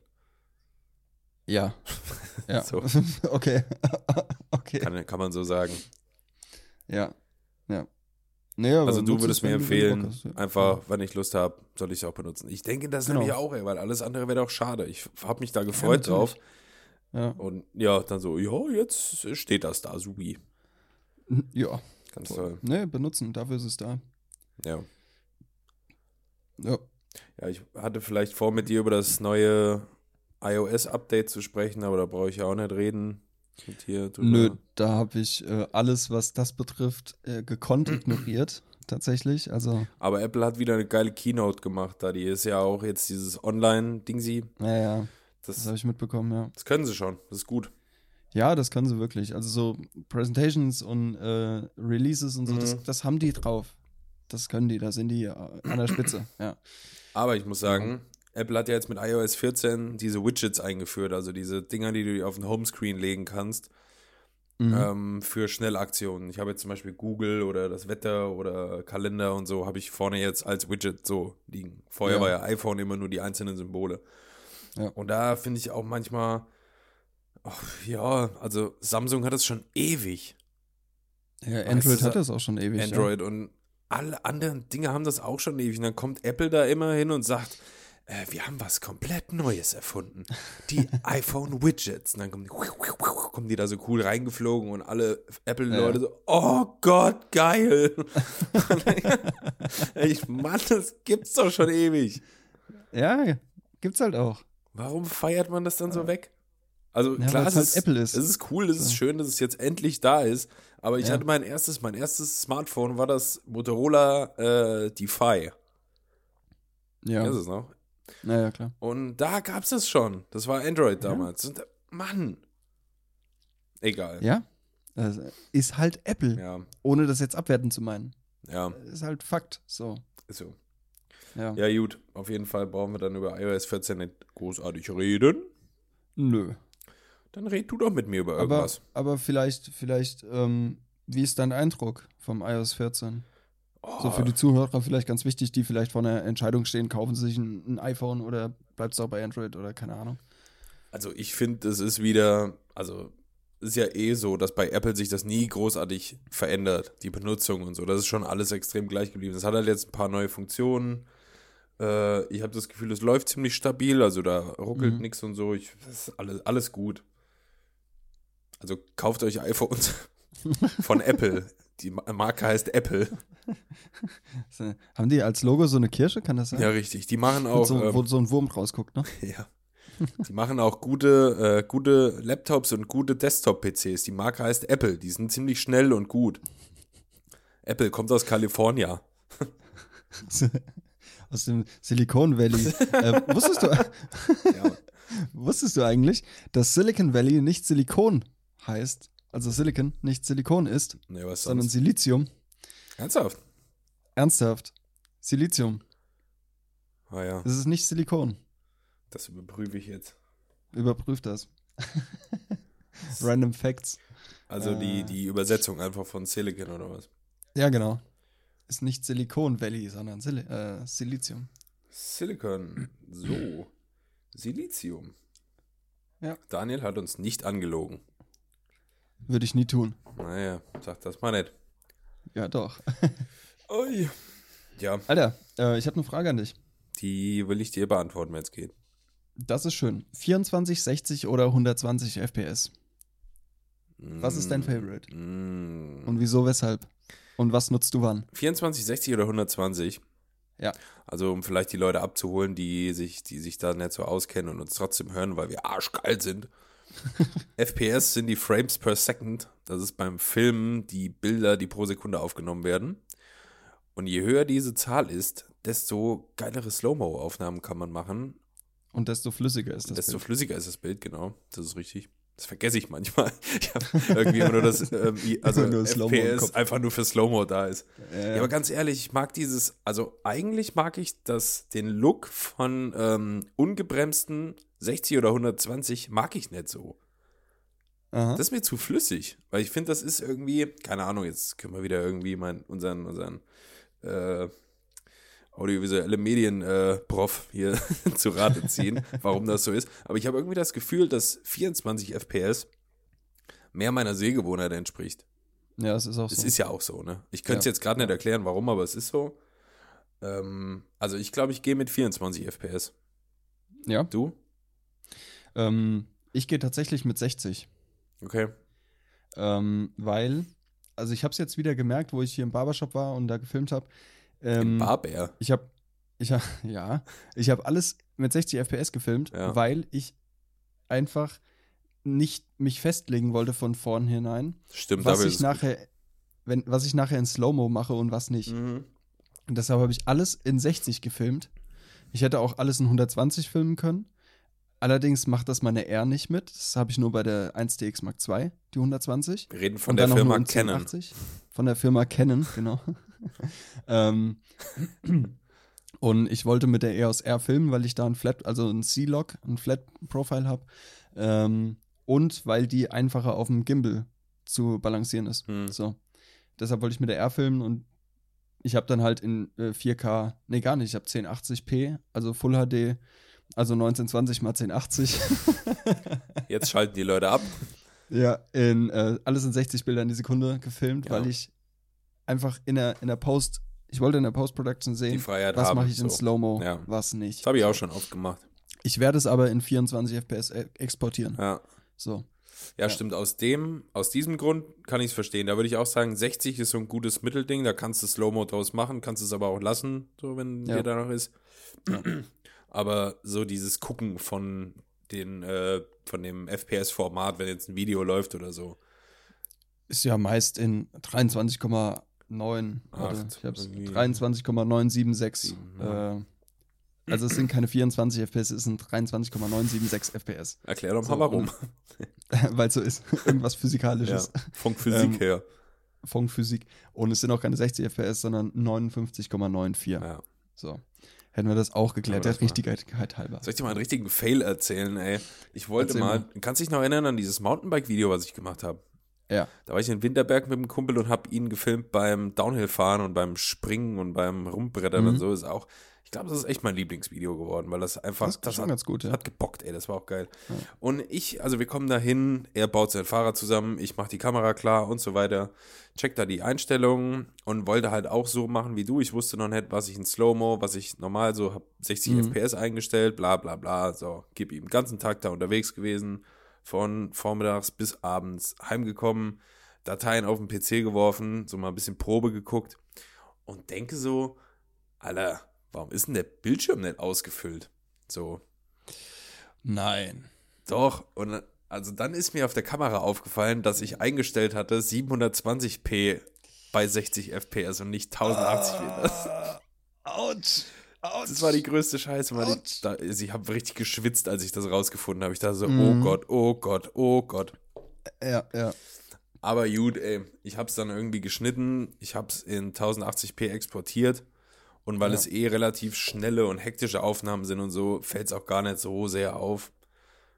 [SPEAKER 3] Ja. Ja.
[SPEAKER 2] So.
[SPEAKER 3] okay. okay.
[SPEAKER 2] Kann, kann man so sagen.
[SPEAKER 3] Ja. Ja. Nee,
[SPEAKER 2] Also du würdest
[SPEAKER 3] es,
[SPEAKER 2] mir empfehlen,
[SPEAKER 3] hast, ja.
[SPEAKER 2] einfach, wenn ich Lust habe, soll ich es auch benutzen. Ich denke das
[SPEAKER 3] Genau.
[SPEAKER 2] nämlich auch, ey, weil alles andere wäre doch schade. Ich habe mich da gefreut
[SPEAKER 3] natürlich.
[SPEAKER 2] drauf.
[SPEAKER 3] Ja.
[SPEAKER 2] Und ja, dann so, ja, jetzt steht das da, Subi.
[SPEAKER 3] Ja.
[SPEAKER 2] Ganz toll.
[SPEAKER 3] Nee, benutzen, dafür ist es da.
[SPEAKER 2] Ja.
[SPEAKER 3] Ja.
[SPEAKER 2] Ja, ich hatte vielleicht vor, mit dir über das neue iOS-Update zu sprechen, aber da brauche ich ja auch nicht reden dir. drüber.
[SPEAKER 3] Nö, da habe ich äh, alles, was das betrifft, äh, gekonnt ignoriert. Tatsächlich. Also,
[SPEAKER 2] Aber Apple hat wieder eine geile Keynote gemacht, da die ist ja auch jetzt dieses Online-Dingsi.
[SPEAKER 3] naja, das
[SPEAKER 2] Das,
[SPEAKER 3] habe ich mitbekommen, ja.
[SPEAKER 2] das können sie schon, das ist gut.
[SPEAKER 3] Ja, das können sie wirklich. Also so Presentations und äh, Releases und so, das,
[SPEAKER 2] Mhm.
[SPEAKER 3] das haben die drauf. Das können die, da sind die äh, an der Spitze. Ja.
[SPEAKER 2] Aber ich muss sagen, Apple hat ja jetzt mit iOS 14 diese Widgets eingeführt, also diese Dinger, die du auf den Homescreen legen kannst,
[SPEAKER 3] Mhm.
[SPEAKER 2] ähm, für Schnellaktionen. Ich habe jetzt zum Beispiel Google oder das Wetter oder Kalender und so, habe ich vorne jetzt als Widget so liegen. Vorher
[SPEAKER 3] Ja.
[SPEAKER 2] war ja iPhone immer nur die einzelnen Symbole.
[SPEAKER 3] Ja.
[SPEAKER 2] Und da finde ich auch manchmal, ach, ja, also Samsung hat es schon ewig.
[SPEAKER 3] ja,
[SPEAKER 2] Weißt
[SPEAKER 3] Android
[SPEAKER 2] du,
[SPEAKER 3] hat das auch schon ewig.
[SPEAKER 2] Android und alle anderen Dinge haben das auch schon ewig. Und dann kommt Apple da immer hin und sagt, äh, wir haben was komplett Neues erfunden. Die iPhone Widgets. Und dann kommen die, kommen die da so cool reingeflogen und alle Apple-Leute
[SPEAKER 3] Ja.
[SPEAKER 2] so, oh Gott, geil. ich, Mann, das gibt's doch schon ewig.
[SPEAKER 3] Ja, gibt's halt auch.
[SPEAKER 2] Warum feiert man das dann so weg? Also
[SPEAKER 3] Ja,
[SPEAKER 2] klar, es
[SPEAKER 3] halt
[SPEAKER 2] ist,
[SPEAKER 3] Apple ist.
[SPEAKER 2] Es ist cool, es ist
[SPEAKER 3] So.
[SPEAKER 2] schön, dass es jetzt endlich da ist. Aber ich
[SPEAKER 3] Ja.
[SPEAKER 2] hatte mein erstes, mein erstes Smartphone war das Motorola äh, Defy.
[SPEAKER 3] Ja.
[SPEAKER 2] Ist es noch?
[SPEAKER 3] Naja, klar.
[SPEAKER 2] Und da gab es das schon. Das war Android damals. Und, Mann. Egal.
[SPEAKER 3] Ja? Das ist halt Apple,
[SPEAKER 2] Ja,
[SPEAKER 3] ohne das jetzt abwerten zu meinen.
[SPEAKER 2] ja,
[SPEAKER 3] Ist halt Fakt. So.
[SPEAKER 2] ist so.
[SPEAKER 3] Ja.
[SPEAKER 2] Ja, gut. Auf jeden Fall brauchen wir dann über iOS 14 nicht großartig reden.
[SPEAKER 3] Nö.
[SPEAKER 2] Dann red du doch mit mir über
[SPEAKER 3] Aber,
[SPEAKER 2] irgendwas.
[SPEAKER 3] aber vielleicht, vielleicht, ähm, wie ist dein Eindruck vom iOS 14?
[SPEAKER 2] Oh,
[SPEAKER 3] So für die Zuhörer vielleicht ganz wichtig, die vielleicht vor einer Entscheidung stehen, kaufen sie sich ein, ein iPhone oder bleibt es auch bei Android oder keine Ahnung.
[SPEAKER 2] Also ich finde, es ist wieder, also ist ja eh so, dass bei Apple sich das nie großartig verändert, die Benutzung und so. Das ist schon alles extrem gleich geblieben. Es hat halt jetzt ein paar neue Funktionen. Äh, ich habe das Gefühl, es läuft ziemlich stabil, also da ruckelt
[SPEAKER 3] Mhm.
[SPEAKER 2] nichts und so. Ich, das ist alles, alles gut. Also kauft euch iPhones von Apple. Die Ma- Marke heißt Apple.
[SPEAKER 3] Haben die als Logo so eine Kirsche, kann das sein?
[SPEAKER 2] Ja, richtig. Die machen auch.
[SPEAKER 3] so,
[SPEAKER 2] ähm,
[SPEAKER 3] wo so ein Wurm rausguckt, ne?
[SPEAKER 2] Ja. Die machen auch gute, äh, gute Laptops und gute Desktop-PCs. Die Marke heißt Apple. Die sind ziemlich schnell und gut. Apple kommt aus Kalifornien.
[SPEAKER 3] Aus dem Silicon Valley. äh, wusstest, du,
[SPEAKER 2] Ja.
[SPEAKER 3] wusstest du eigentlich, dass Silicon Valley nicht Silikon heißt? Also Silicon nicht Silikon ist,
[SPEAKER 2] Nee,
[SPEAKER 3] sondern
[SPEAKER 2] sonst?
[SPEAKER 3] Silizium.
[SPEAKER 2] Ernsthaft?
[SPEAKER 3] Ernsthaft. Silizium.
[SPEAKER 2] Ah ja,
[SPEAKER 3] Es ist nicht Silikon.
[SPEAKER 2] das überprüfe ich jetzt.
[SPEAKER 3] Überprüft das. Random Facts.
[SPEAKER 2] Also
[SPEAKER 3] Äh.
[SPEAKER 2] die, die Übersetzung einfach von Silicon oder was?
[SPEAKER 3] Ja, genau. Ist nicht Silicon Valley, sondern Sil äh, Silizium.
[SPEAKER 2] Silicon. So. Silizium.
[SPEAKER 3] Ja.
[SPEAKER 2] Daniel hat uns nicht angelogen.
[SPEAKER 3] Würde ich nie tun.
[SPEAKER 2] Naja, sag das mal nicht.
[SPEAKER 3] Ja, doch.
[SPEAKER 2] Ui. Ja,
[SPEAKER 3] Alter, äh, ich habe eine Frage an dich.
[SPEAKER 2] die will ich dir beantworten, wenn es geht.
[SPEAKER 3] Das ist schön. 24, 60 oder 120 FPS? Was ist dein Favorite?
[SPEAKER 2] Mm.
[SPEAKER 3] Und wieso, weshalb? Und was nutzt du wann?
[SPEAKER 2] 24, 60 oder 120?
[SPEAKER 3] Ja.
[SPEAKER 2] Also um vielleicht die Leute abzuholen, die sich, die sich da nicht so auskennen und uns trotzdem hören, weil wir arschgeil sind. FPS sind die Frames per Second. Das ist beim Filmen die Bilder, die pro Sekunde aufgenommen werden. Und je höher diese Zahl ist, desto geilere Slow-Mo-Aufnahmen kann man machen.
[SPEAKER 3] Und desto flüssiger ist das.
[SPEAKER 2] desto
[SPEAKER 3] Bild.
[SPEAKER 2] flüssiger ist das Bild, genau. Das ist richtig. Das vergesse ich manchmal. Ich habe irgendwie immer nur das, ähm, also
[SPEAKER 3] Nur
[SPEAKER 2] FPS einfach nur für Slow-Mo da ist.
[SPEAKER 3] Ja,
[SPEAKER 2] Ja, aber ganz ehrlich, ich mag dieses, also eigentlich mag ich das, den Look von ähm, ungebremsten 60 oder 120 mag ich nicht so.
[SPEAKER 3] Aha.
[SPEAKER 2] Das ist mir zu flüssig, weil ich finde, das ist irgendwie, keine Ahnung, jetzt können wir wieder irgendwie mein, unseren, unseren äh, audiovisuelle Medien-Prof hier zu Rate ziehen, warum das so ist. Aber ich habe irgendwie das Gefühl, dass 24 FPS mehr meiner Sehgewohnheit entspricht.
[SPEAKER 3] ja, es ist auch
[SPEAKER 2] Es
[SPEAKER 3] so.
[SPEAKER 2] ist ja auch so, ne? Ich könnte es
[SPEAKER 3] Ja.
[SPEAKER 2] jetzt gerade nicht erklären, warum, aber es ist so. Ähm, also ich glaube, ich gehe mit 24 FPS.
[SPEAKER 3] ja.
[SPEAKER 2] Du?
[SPEAKER 3] Ähm, ich gehe tatsächlich mit 60.
[SPEAKER 2] Okay.
[SPEAKER 3] Ähm, weil, also ich habe es jetzt wieder gemerkt, wo ich hier im Barbershop war und da gefilmt habe.
[SPEAKER 2] Im
[SPEAKER 3] Ähm,
[SPEAKER 2] Barber.
[SPEAKER 3] Ich habe, ich hab, ja, ich habe alles mit 60 FPS gefilmt,
[SPEAKER 2] Ja.
[SPEAKER 3] weil ich einfach nicht mich festlegen wollte von vornherein,
[SPEAKER 2] Stimmt,
[SPEAKER 3] was ich nachher, wenn, was ich nachher in Slow-Mo mache und was nicht.
[SPEAKER 2] Mhm.
[SPEAKER 3] Und deshalb habe ich alles in 60 gefilmt. Ich hätte auch alles in 120 filmen können. Allerdings macht das meine R nicht mit. Das habe ich nur bei der 1DX Mark II, die 120.
[SPEAKER 2] Wir reden von der Firma Canon.
[SPEAKER 3] 1080. Von der Firma Canon, genau. ähm, und ich wollte mit der EOS R filmen, weil ich da ein Flat, also ein C-Log, ein Flat-Profile habe. Ähm, und weil die einfacher auf dem Gimbal zu balancieren ist.
[SPEAKER 2] Hm.
[SPEAKER 3] So. Deshalb wollte ich mit der R filmen und ich habe dann halt in äh, 4K, nee, gar nicht, ich habe 1080p, also Full HD, also 1920 mal 1080.
[SPEAKER 2] Jetzt schalten die Leute ab.
[SPEAKER 3] Ja, in äh, alles in 60 Bildern die Sekunde gefilmt,
[SPEAKER 2] Ja.
[SPEAKER 3] weil ich einfach in der, in der Post, ich wollte in der Post-Production sehen, was mache ich in
[SPEAKER 2] so.
[SPEAKER 3] Slow-Mo,
[SPEAKER 2] Ja.
[SPEAKER 3] was nicht.
[SPEAKER 2] Das habe ich auch schon oft gemacht.
[SPEAKER 3] Ich werde es aber in 24 FPS e- exportieren.
[SPEAKER 2] Ja.
[SPEAKER 3] So.
[SPEAKER 2] Ja, stimmt. Aus dem, aus diesem Grund kann ich es verstehen. Da würde ich auch sagen, 60 ist so ein gutes Mittelding. Da kannst du Slow-Mo draus machen, kannst es aber auch lassen, so wenn
[SPEAKER 3] Ja.
[SPEAKER 2] dir danach ist. Aber so dieses Gucken von den, äh, von dem FPS-Format, wenn jetzt ein Video läuft oder so.
[SPEAKER 3] Ist ja meist in 23,9. Warte,
[SPEAKER 2] Acht,
[SPEAKER 3] ich hab's.
[SPEAKER 2] irgendwie.
[SPEAKER 3] 23,976
[SPEAKER 2] Sieben, ja.
[SPEAKER 3] äh, Also es sind keine 24 FPS, es sind 23,976 FPS.
[SPEAKER 2] Erklär doch mal
[SPEAKER 3] So,
[SPEAKER 2] warum.
[SPEAKER 3] Weil es so ist. Irgendwas
[SPEAKER 2] Ja,
[SPEAKER 3] Physikalisches.
[SPEAKER 2] von Physik
[SPEAKER 3] Ähm,
[SPEAKER 2] her.
[SPEAKER 3] Von Physik. Und es sind auch keine 60 FPS, sondern 59,94.
[SPEAKER 2] Ja.
[SPEAKER 3] So. Hätten wir das auch geklärt, der. Richtigkeit halber.
[SPEAKER 2] Soll ich dir mal einen richtigen Fail erzählen, ey? Ich wollte mal,
[SPEAKER 3] mal.
[SPEAKER 2] kannst du dich noch erinnern an dieses Mountainbike-Video, was ich gemacht habe?
[SPEAKER 3] Ja.
[SPEAKER 2] Da war ich in Winterberg mit einem Kumpel und habe ihn gefilmt beim Downhill-Fahren und beim Springen und beim Rumbrettern
[SPEAKER 3] Mhm.
[SPEAKER 2] und so. Ist auch, ich glaube, das ist echt mein Lieblingsvideo geworden, weil das einfach,
[SPEAKER 3] Das schon
[SPEAKER 2] hat,
[SPEAKER 3] ganz gut, ja.
[SPEAKER 2] hat gebockt, ey, das war auch geil. Und ich, also wir kommen da hin, er baut sein Fahrrad zusammen, ich mache die Kamera klar und so weiter, check da die Einstellungen und wollte halt auch so machen wie du. Ich wusste noch nicht, was ich in Slow-Mo, was ich normal so habe, 60
[SPEAKER 3] Mhm.
[SPEAKER 2] FPS eingestellt, bla bla bla. So, gib ihm den ganzen Tag da unterwegs gewesen, von vormittags bis abends heimgekommen, Dateien auf den PC geworfen, so mal ein bisschen Probe geguckt und denke so, Alter, warum ist denn der Bildschirm nicht ausgefüllt? So,
[SPEAKER 3] Nein.
[SPEAKER 2] doch, und also dann ist mir auf der Kamera aufgefallen, dass ich eingestellt hatte 720p bei 60 FPS und nicht 1080p. Das,
[SPEAKER 3] Autsch. Autsch.
[SPEAKER 2] das war die größte Scheiße. Ich, da, ich habe richtig geschwitzt, als ich das rausgefunden habe. Ich dachte so,
[SPEAKER 3] Mhm.
[SPEAKER 2] oh Gott, oh Gott, oh Gott.
[SPEAKER 3] Ja, ja.
[SPEAKER 2] Aber gut, ey, ich hab's dann irgendwie geschnitten, ich hab's in 1080p exportiert und weil
[SPEAKER 3] Ja.
[SPEAKER 2] es eh relativ schnelle und hektische Aufnahmen sind und so, fällt's auch gar nicht so sehr auf.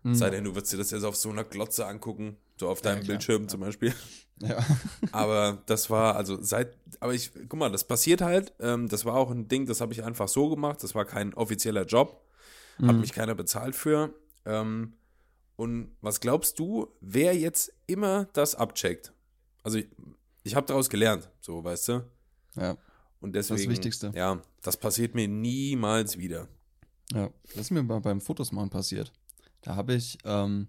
[SPEAKER 3] Mhm.
[SPEAKER 2] Sei denn, du würdest dir das jetzt auf so einer Glotze angucken, so auf deinem
[SPEAKER 3] klar,
[SPEAKER 2] Bildschirm zum Beispiel.
[SPEAKER 3] Ja.
[SPEAKER 2] Aber das war, also seit, aber ich, guck mal, das passiert halt, ähm, das war auch ein Ding, das habe ich einfach so gemacht, das war kein offizieller Job, hat
[SPEAKER 3] Mhm.
[SPEAKER 2] mich keiner bezahlt für. Ähm, und was glaubst du, wer jetzt immer das abcheckt? Also ich, ich habe daraus gelernt, so, weißt du?
[SPEAKER 3] Ja.
[SPEAKER 2] Und deswegen,
[SPEAKER 3] Wichtigste.
[SPEAKER 2] ja, das passiert mir niemals wieder.
[SPEAKER 3] Ja, das ist mir beim Fotos machen passiert. Da habe ich, ähm,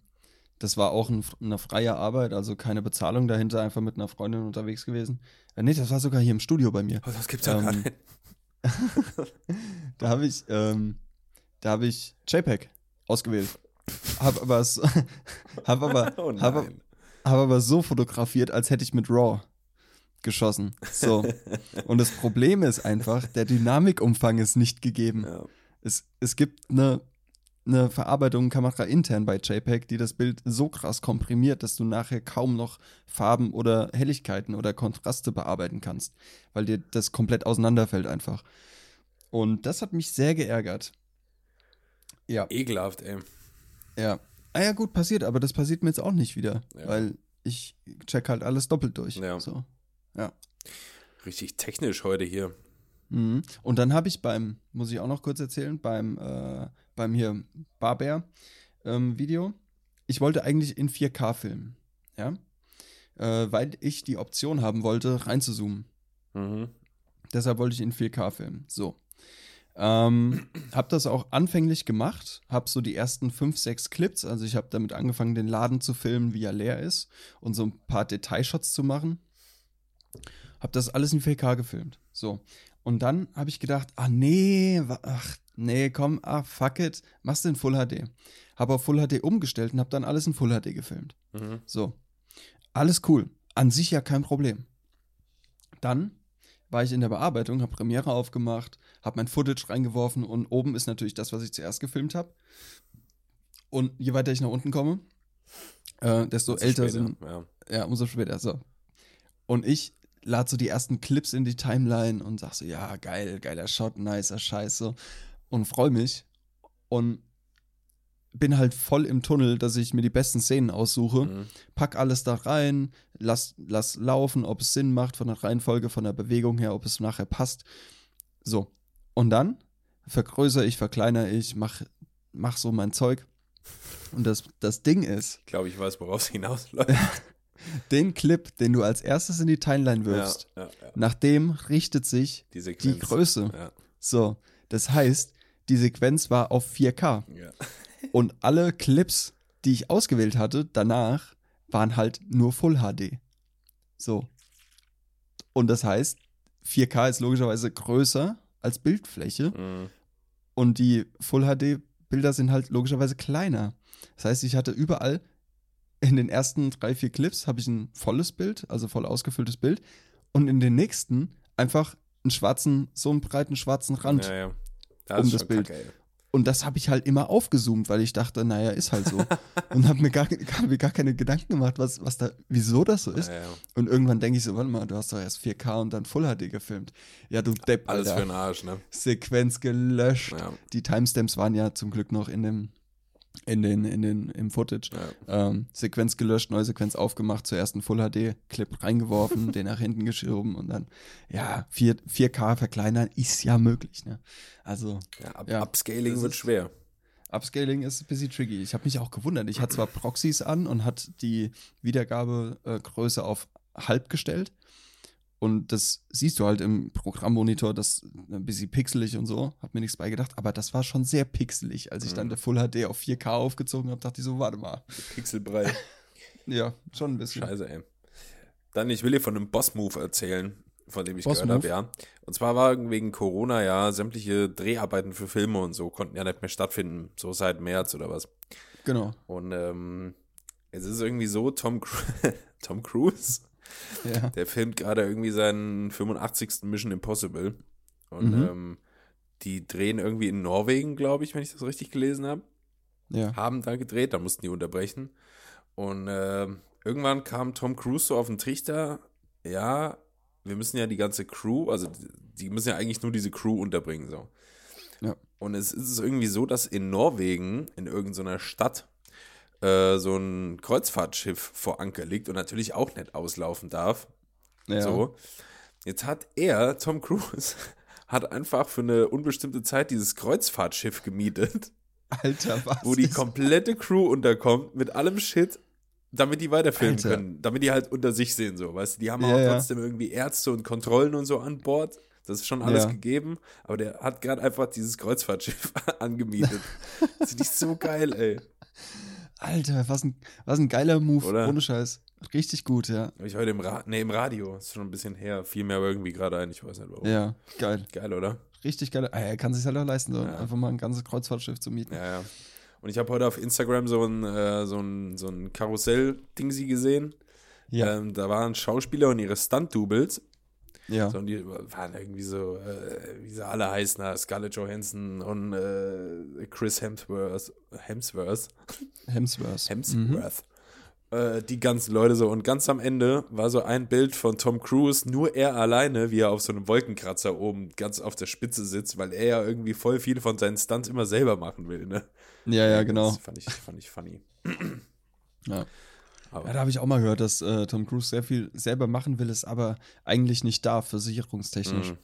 [SPEAKER 3] das war auch ein, eine freie Arbeit, also keine Bezahlung dahinter, einfach mit einer Freundin unterwegs gewesen. Äh, nee, das war sogar hier im Studio bei mir.
[SPEAKER 2] Oh, das gibt's ja gar
[SPEAKER 3] Ähm,
[SPEAKER 2] nicht.
[SPEAKER 3] Da habe ich, ähm, da habe ich JPEG ausgewählt. Hab aber, so, hab aber,
[SPEAKER 2] Oh
[SPEAKER 3] hab, hab aber so fotografiert, als hätte ich mit RAW geschossen. So. Und das Problem ist einfach, der Dynamikumfang ist nicht gegeben.
[SPEAKER 2] Ja.
[SPEAKER 3] Es, es gibt eine, eine Verarbeitung Kamera intern bei JPEG, die das Bild so krass komprimiert, dass du nachher kaum noch Farben oder Helligkeiten oder Kontraste bearbeiten kannst, weil dir das komplett auseinanderfällt einfach. Und das hat mich sehr geärgert. Ja,
[SPEAKER 2] Ekelhaft, ey.
[SPEAKER 3] ja. Ah ja, gut, passiert, aber das passiert mir jetzt auch nicht wieder,
[SPEAKER 2] Ja.
[SPEAKER 3] weil ich check halt alles doppelt durch.
[SPEAKER 2] Ja.
[SPEAKER 3] So. Ja.
[SPEAKER 2] Richtig technisch heute hier.
[SPEAKER 3] Mhm. Und dann habe ich beim, muss ich auch noch kurz erzählen, beim, äh, beim hier Barbear ähm, Video, ich wollte eigentlich in 4K filmen, ja, äh, weil ich die Option haben wollte, reinzuzoomen.
[SPEAKER 2] Mhm.
[SPEAKER 3] Deshalb wollte ich in 4K filmen. So. Ähm, hab das auch anfänglich gemacht, hab so die ersten 5, 6 Clips, also ich habe damit angefangen, den Laden zu filmen, wie er leer ist und so ein paar Detailshots zu machen. Hab das alles in 4K gefilmt. So. Und dann habe ich gedacht, ah nee, ach nee, komm, ah fuck it, machst du in Full HD. Hab auf Full HD umgestellt und hab dann alles in Full HD gefilmt.
[SPEAKER 2] Mhm.
[SPEAKER 3] So. Alles cool. An sich ja kein Problem. Dann war ich in der Bearbeitung, habe Premiere aufgemacht, habe mein Footage reingeworfen und oben ist natürlich das, was ich zuerst gefilmt habe. Und je weiter ich nach unten komme, äh, desto
[SPEAKER 2] Umso
[SPEAKER 3] älter
[SPEAKER 2] später,
[SPEAKER 3] sind,
[SPEAKER 2] Ja.
[SPEAKER 3] ja, umso später, so. Und ich lade so die ersten Clips in die Timeline und sag so, ja, geil, geiler Shot, nicer Scheiß, so. Und freue mich. Und bin halt voll im Tunnel, dass ich mir die besten Szenen aussuche,
[SPEAKER 2] Mhm.
[SPEAKER 3] pack alles da rein, lass, lass laufen, ob es Sinn macht von der Reihenfolge, von der Bewegung her, ob es nachher passt. So. Und dann vergrößere ich, verkleinere ich, mach, mach so mein Zeug. Und das, das Ding ist,
[SPEAKER 2] Ich glaube, ich weiß, worauf es hinausläuft.
[SPEAKER 3] den Clip, den du als erstes in die Timeline wirfst,
[SPEAKER 2] Ja, ja, ja.
[SPEAKER 3] nach dem richtet sich
[SPEAKER 2] Die.
[SPEAKER 3] Größe. So. Das heißt, die Sequenz war auf 4K.
[SPEAKER 2] ja.
[SPEAKER 3] Und alle Clips, die ich ausgewählt hatte, danach waren halt nur Full HD. So. Und das heißt, 4K ist logischerweise größer als Bildfläche
[SPEAKER 2] Mhm.
[SPEAKER 3] und die Full HD Bilder sind halt logischerweise kleiner. Das heißt, ich hatte überall in den ersten drei, vier Clips habe ich ein volles Bild, also voll ausgefülltes Bild und in den nächsten einfach einen schwarzen, so einen breiten schwarzen Rand.
[SPEAKER 2] Ja, ja. Das
[SPEAKER 3] um das Bild.
[SPEAKER 2] kacke.
[SPEAKER 3] Und das habe ich halt immer aufgezoomt, weil ich dachte, naja, ist halt so. und habe mir gar, hab mir gar keine Gedanken gemacht, was, was da, wieso das so ist.
[SPEAKER 2] Ja, ja.
[SPEAKER 3] Und irgendwann denke ich so, warte mal, du hast doch erst 4K und dann Full HD gefilmt. Ja, du Depp,
[SPEAKER 2] Alles
[SPEAKER 3] Alter.
[SPEAKER 2] für den Arsch, ne?
[SPEAKER 3] Sequenz gelöscht.
[SPEAKER 2] Ja.
[SPEAKER 3] Die Timestamps waren ja zum Glück noch in dem, in den, in den, im Footage.
[SPEAKER 2] Ja.
[SPEAKER 3] Ähm, Sequenz gelöscht, neue Sequenz aufgemacht, zuerst einen Full HD-Clip reingeworfen, den nach hinten geschoben und dann, ja, 4, 4K verkleinern ist ja möglich, ne? Also,
[SPEAKER 2] Ja, ab,
[SPEAKER 3] Ja,
[SPEAKER 2] Upscaling wird
[SPEAKER 3] ist-
[SPEAKER 2] schwer.
[SPEAKER 3] Upscaling ist ein bisschen tricky. Ich habe mich auch gewundert. Ich hatte zwar Proxys an und hat die Wiedergabegröße auf halb gestellt. Und das siehst du halt im Programmmonitor, das ist ein bisschen pixelig und so. Hab mir nichts bei gedacht, aber das war schon sehr pixelig. Als ich dann der Full HD auf 4K aufgezogen habe, dachte ich so, warte mal.
[SPEAKER 2] Pixelbrei.
[SPEAKER 3] Ja, schon ein bisschen.
[SPEAKER 2] Scheiße, ey. Dann, ich will dir von einem Boss-Move erzählen, von dem ich
[SPEAKER 3] Boss
[SPEAKER 2] gehört habe, ja. Und zwar war wegen Corona ja sämtliche Dreharbeiten für Filme und so konnten ja nicht mehr stattfinden, so seit März oder was.
[SPEAKER 3] Genau.
[SPEAKER 2] Und ähm, es ist irgendwie so, Tom, Cru Tom Cruise,
[SPEAKER 3] Ja.
[SPEAKER 2] der filmt gerade irgendwie seinen 85. Mission Impossible. Und
[SPEAKER 3] Mhm.
[SPEAKER 2] ähm, die drehen irgendwie in Norwegen, glaube ich, wenn ich das richtig gelesen habe
[SPEAKER 3] Ja.
[SPEAKER 2] haben da gedreht, da mussten die unterbrechen. Und ähm, irgendwann kam Tom Cruise so auf den Trichter, ja, wir müssen ja die ganze Crew, also die, die müssen ja eigentlich nur diese Crew unterbringen, so.
[SPEAKER 3] Ja.
[SPEAKER 2] Und es ist irgendwie so, dass in Norwegen, in irgendeiner Stadt, äh, so ein Kreuzfahrtschiff vor Anker liegt und natürlich auch nicht auslaufen darf.
[SPEAKER 3] ja.
[SPEAKER 2] So. Jetzt hat er, Tom Cruise, hat einfach für eine unbestimmte Zeit dieses Kreuzfahrtschiff gemietet
[SPEAKER 3] Alter, was?
[SPEAKER 2] wo die
[SPEAKER 3] ist-
[SPEAKER 2] komplette Crew unterkommt mit allem Shit, damit die weiterfilmen
[SPEAKER 3] Alter.
[SPEAKER 2] können, damit die halt unter sich sehen, so, weißt du, die haben
[SPEAKER 3] Ja,
[SPEAKER 2] auch trotzdem irgendwie Ärzte und Kontrollen und so an Bord. Das ist schon alles
[SPEAKER 3] Ja.
[SPEAKER 2] gegeben, aber der hat gerade einfach dieses Kreuzfahrtschiff angemietet. das finde ich so geil, ey.
[SPEAKER 3] Alter, was ein, was ein geiler Move.
[SPEAKER 2] Oder?
[SPEAKER 3] Ohne Scheiß. Richtig gut, ja.
[SPEAKER 2] Habe ich heute im, Ra nee, im Radio, ist schon ein bisschen her, fiel mir aber irgendwie gerade ein, ich weiß nicht warum.
[SPEAKER 3] Ja, geil.
[SPEAKER 2] Geil, oder?
[SPEAKER 3] Richtig geil. Ah, er kann sich halt auch leisten, so
[SPEAKER 2] Ja.
[SPEAKER 3] einfach mal ein ganzes Kreuzfahrtschiff zu mieten.
[SPEAKER 2] Ja, ja. Und ich habe heute auf Instagram so ein, äh, so ein, so ein Karussell-Ding gesehen.
[SPEAKER 3] Ja.
[SPEAKER 2] Ähm, da waren Schauspieler und ihre Stunt-Doubles
[SPEAKER 3] ja.
[SPEAKER 2] So, und die waren irgendwie so, äh, wie sie alle heißen, da, Scarlett Johansson und äh, Chris Hemsworth, Hemsworth,
[SPEAKER 3] Hemsworth. Mhm.
[SPEAKER 2] Hemsworth. Äh, die ganzen Leute so. Und ganz am Ende war so ein Bild von Tom Cruise, nur er alleine, wie er auf so einem Wolkenkratzer oben ganz auf der Spitze sitzt, weil er ja irgendwie voll viel von seinen Stunts immer selber machen will, ne?
[SPEAKER 3] Ja, ja, genau.
[SPEAKER 2] Das fand ich, fand ich funny.
[SPEAKER 3] Ja.
[SPEAKER 2] Aber
[SPEAKER 3] Ja, da habe ich auch mal gehört, dass äh, Tom Cruise sehr viel selber machen will, es aber eigentlich nicht darf, versicherungstechnisch.
[SPEAKER 2] Mhm.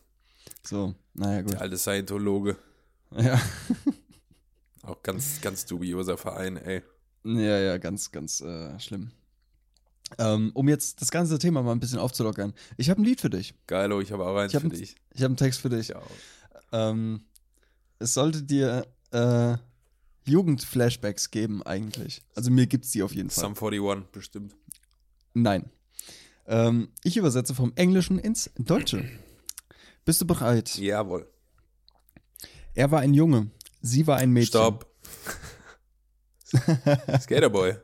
[SPEAKER 3] So, naja, gut.
[SPEAKER 2] der alte Scientologe.
[SPEAKER 3] Ja.
[SPEAKER 2] Auch ganz, ganz dubioser Verein, ey.
[SPEAKER 3] ja, ja, ganz, ganz äh, schlimm. Ähm, um jetzt das ganze Thema mal ein bisschen aufzulockern. Ich habe ein Lied für dich.
[SPEAKER 2] Geilo, ich habe auch eins
[SPEAKER 3] hab
[SPEAKER 2] für
[SPEAKER 3] ein-
[SPEAKER 2] dich.
[SPEAKER 3] Ich habe einen Text für dich.
[SPEAKER 2] Ich auch.
[SPEAKER 3] Ähm, es sollte dir äh, Jugendflashbacks geben, eigentlich. Also mir gibt's die auf jeden Fall.
[SPEAKER 2] Sum 41, bestimmt.
[SPEAKER 3] Nein. Ähm, ich übersetze vom Englischen ins Deutsche. Bist du bereit?
[SPEAKER 2] Jawohl.
[SPEAKER 3] Er war ein Junge, sie war ein Mädchen.
[SPEAKER 2] Stopp. Skaterboy.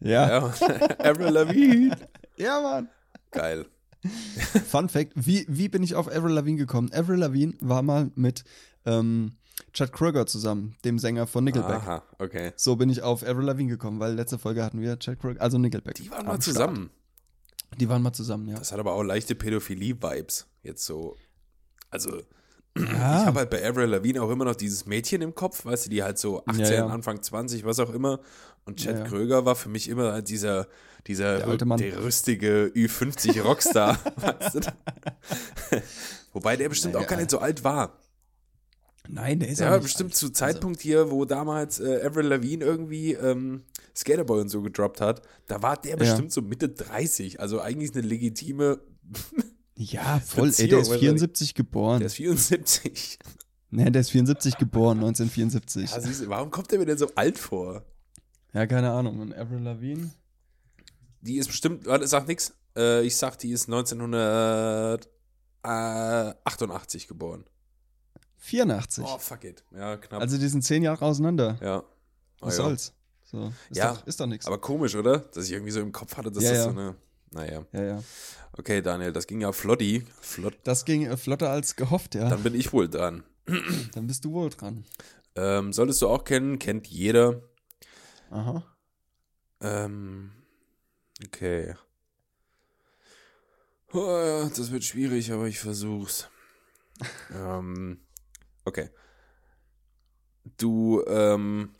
[SPEAKER 3] Ja.
[SPEAKER 2] Ja. Avril Lavigne.
[SPEAKER 3] Ja, Mann.
[SPEAKER 2] Geil.
[SPEAKER 3] Fun Fact: wie, wie bin ich auf Avril Lavigne gekommen? Avril Lavigne war mal mit ähm, Chad Kroger zusammen, dem Sänger von Nickelback.
[SPEAKER 2] Aha, okay.
[SPEAKER 3] So bin ich auf Avril Lavigne gekommen, weil letzte Folge hatten wir Chad Kroger, also Nickelback.
[SPEAKER 2] Die waren mal
[SPEAKER 3] Start.
[SPEAKER 2] zusammen.
[SPEAKER 3] Die waren mal zusammen, ja.
[SPEAKER 2] Das hat aber auch leichte Pädophilie-Vibes. Jetzt so. Also, ich
[SPEAKER 3] ja.
[SPEAKER 2] habe halt bei Avril Lavigne auch immer noch dieses Mädchen im Kopf, weißt du, die halt so 18,
[SPEAKER 3] Ja, ja.
[SPEAKER 2] Anfang 20, was auch immer. Und Chad. Kröger war für mich immer halt dieser, dieser
[SPEAKER 3] Der alte Mann.
[SPEAKER 2] der rüstige Ü50 Rockstar. weißt du? Wobei der bestimmt auch gar nicht so alt war.
[SPEAKER 3] Nein, der ist
[SPEAKER 2] Ja, bestimmt
[SPEAKER 3] alt.
[SPEAKER 2] zu Zeitpunkt hier, wo damals äh, Avril Lavigne irgendwie ähm, Skaterboy und so gedroppt hat, da war der bestimmt so Mitte 30. Also eigentlich eine legitime,
[SPEAKER 3] Also, ja, voll. Ey, der ist
[SPEAKER 2] Beziehung,
[SPEAKER 3] 74 geboren.
[SPEAKER 2] der ist 74.
[SPEAKER 3] Nee, der ist 74 geboren, 1974.
[SPEAKER 2] Ja, du, warum kommt der mir denn so alt vor?
[SPEAKER 3] Ja, keine Ahnung. Und Avril Lavigne?
[SPEAKER 2] Die ist bestimmt, warte, sag nix. Äh, ich sag, die ist 1988 geboren.
[SPEAKER 3] 84.
[SPEAKER 2] Oh, fuck it. Ja, knapp.
[SPEAKER 3] Also die sind zehn Jahre auseinander.
[SPEAKER 2] ja.
[SPEAKER 3] Was
[SPEAKER 2] Ah, ja.
[SPEAKER 3] soll's? So, ist
[SPEAKER 2] Ja,
[SPEAKER 3] doch, ist doch nichts.
[SPEAKER 2] Aber komisch, oder? Dass ich irgendwie so im Kopf hatte, dass
[SPEAKER 3] Ja,
[SPEAKER 2] das
[SPEAKER 3] ja.
[SPEAKER 2] so eine. Naja.
[SPEAKER 3] Ja, ja.
[SPEAKER 2] Okay, Daniel, das ging ja flotti. Flott.
[SPEAKER 3] Das ging äh, flotter als gehofft, ja.
[SPEAKER 2] Dann bin ich wohl dran.
[SPEAKER 3] Dann bist du wohl dran.
[SPEAKER 2] Ähm, solltest du auch kennen, kennt jeder.
[SPEAKER 3] Aha.
[SPEAKER 2] Ähm, okay. Oh, das wird schwierig, aber ich versuch's. ähm, okay. Du, ähm,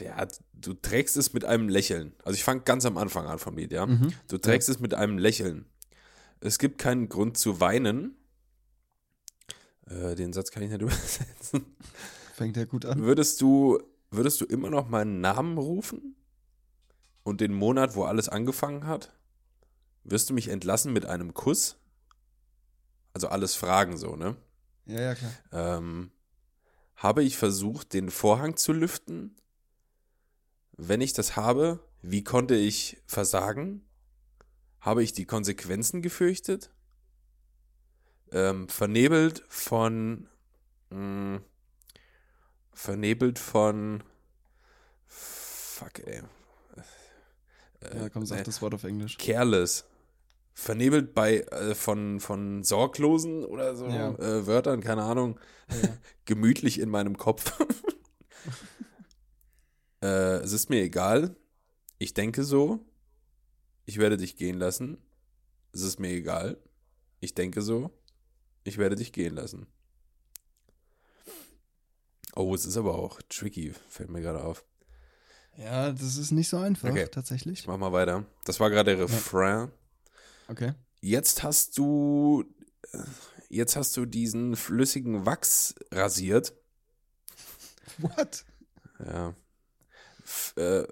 [SPEAKER 2] ja, du trägst es mit einem Lächeln. Also ich fange ganz am Anfang an vom Lied, ja.
[SPEAKER 3] Mhm.
[SPEAKER 2] Du trägst es mit einem Lächeln. Es gibt keinen Grund zu weinen. Äh, den Satz kann ich nicht übersetzen.
[SPEAKER 3] Fängt ja gut an.
[SPEAKER 2] Würdest du, würdest du immer noch meinen Namen rufen? Und den Monat, wo alles angefangen hat? Wirst du mich entlassen mit einem Kuss? Also alles Fragen so, ne?
[SPEAKER 3] Ja, ja, klar.
[SPEAKER 2] Ähm, habe ich versucht, den Vorhang zu lüften? Wenn ich das habe, wie konnte ich versagen? Habe ich die Konsequenzen gefürchtet? Ähm, vernebelt von. Mh, vernebelt von. Fuck, ey. Äh,
[SPEAKER 3] Ja, komm, sag
[SPEAKER 2] nee.
[SPEAKER 3] das Wort auf Englisch.
[SPEAKER 2] Careless. Vernebelt bei äh, von, von sorglosen oder so
[SPEAKER 3] Ja.
[SPEAKER 2] äh, Wörtern, keine Ahnung.
[SPEAKER 3] Ja.
[SPEAKER 2] Gemütlich in meinem Kopf. äh, es ist mir egal. Ich denke so. Ich werde dich gehen lassen. Es ist mir egal. Ich denke so. Ich werde dich gehen lassen. Oh, es ist aber auch tricky, fällt mir gerade auf.
[SPEAKER 3] ja, das ist nicht so einfach,
[SPEAKER 2] Okay.
[SPEAKER 3] tatsächlich.
[SPEAKER 2] Ich mach mal weiter. Das war gerade der Refrain.
[SPEAKER 3] Okay.
[SPEAKER 2] Jetzt hast du äh, jetzt hast du diesen flüssigen Wachs rasiert.
[SPEAKER 3] What?
[SPEAKER 2] Ja. F äh,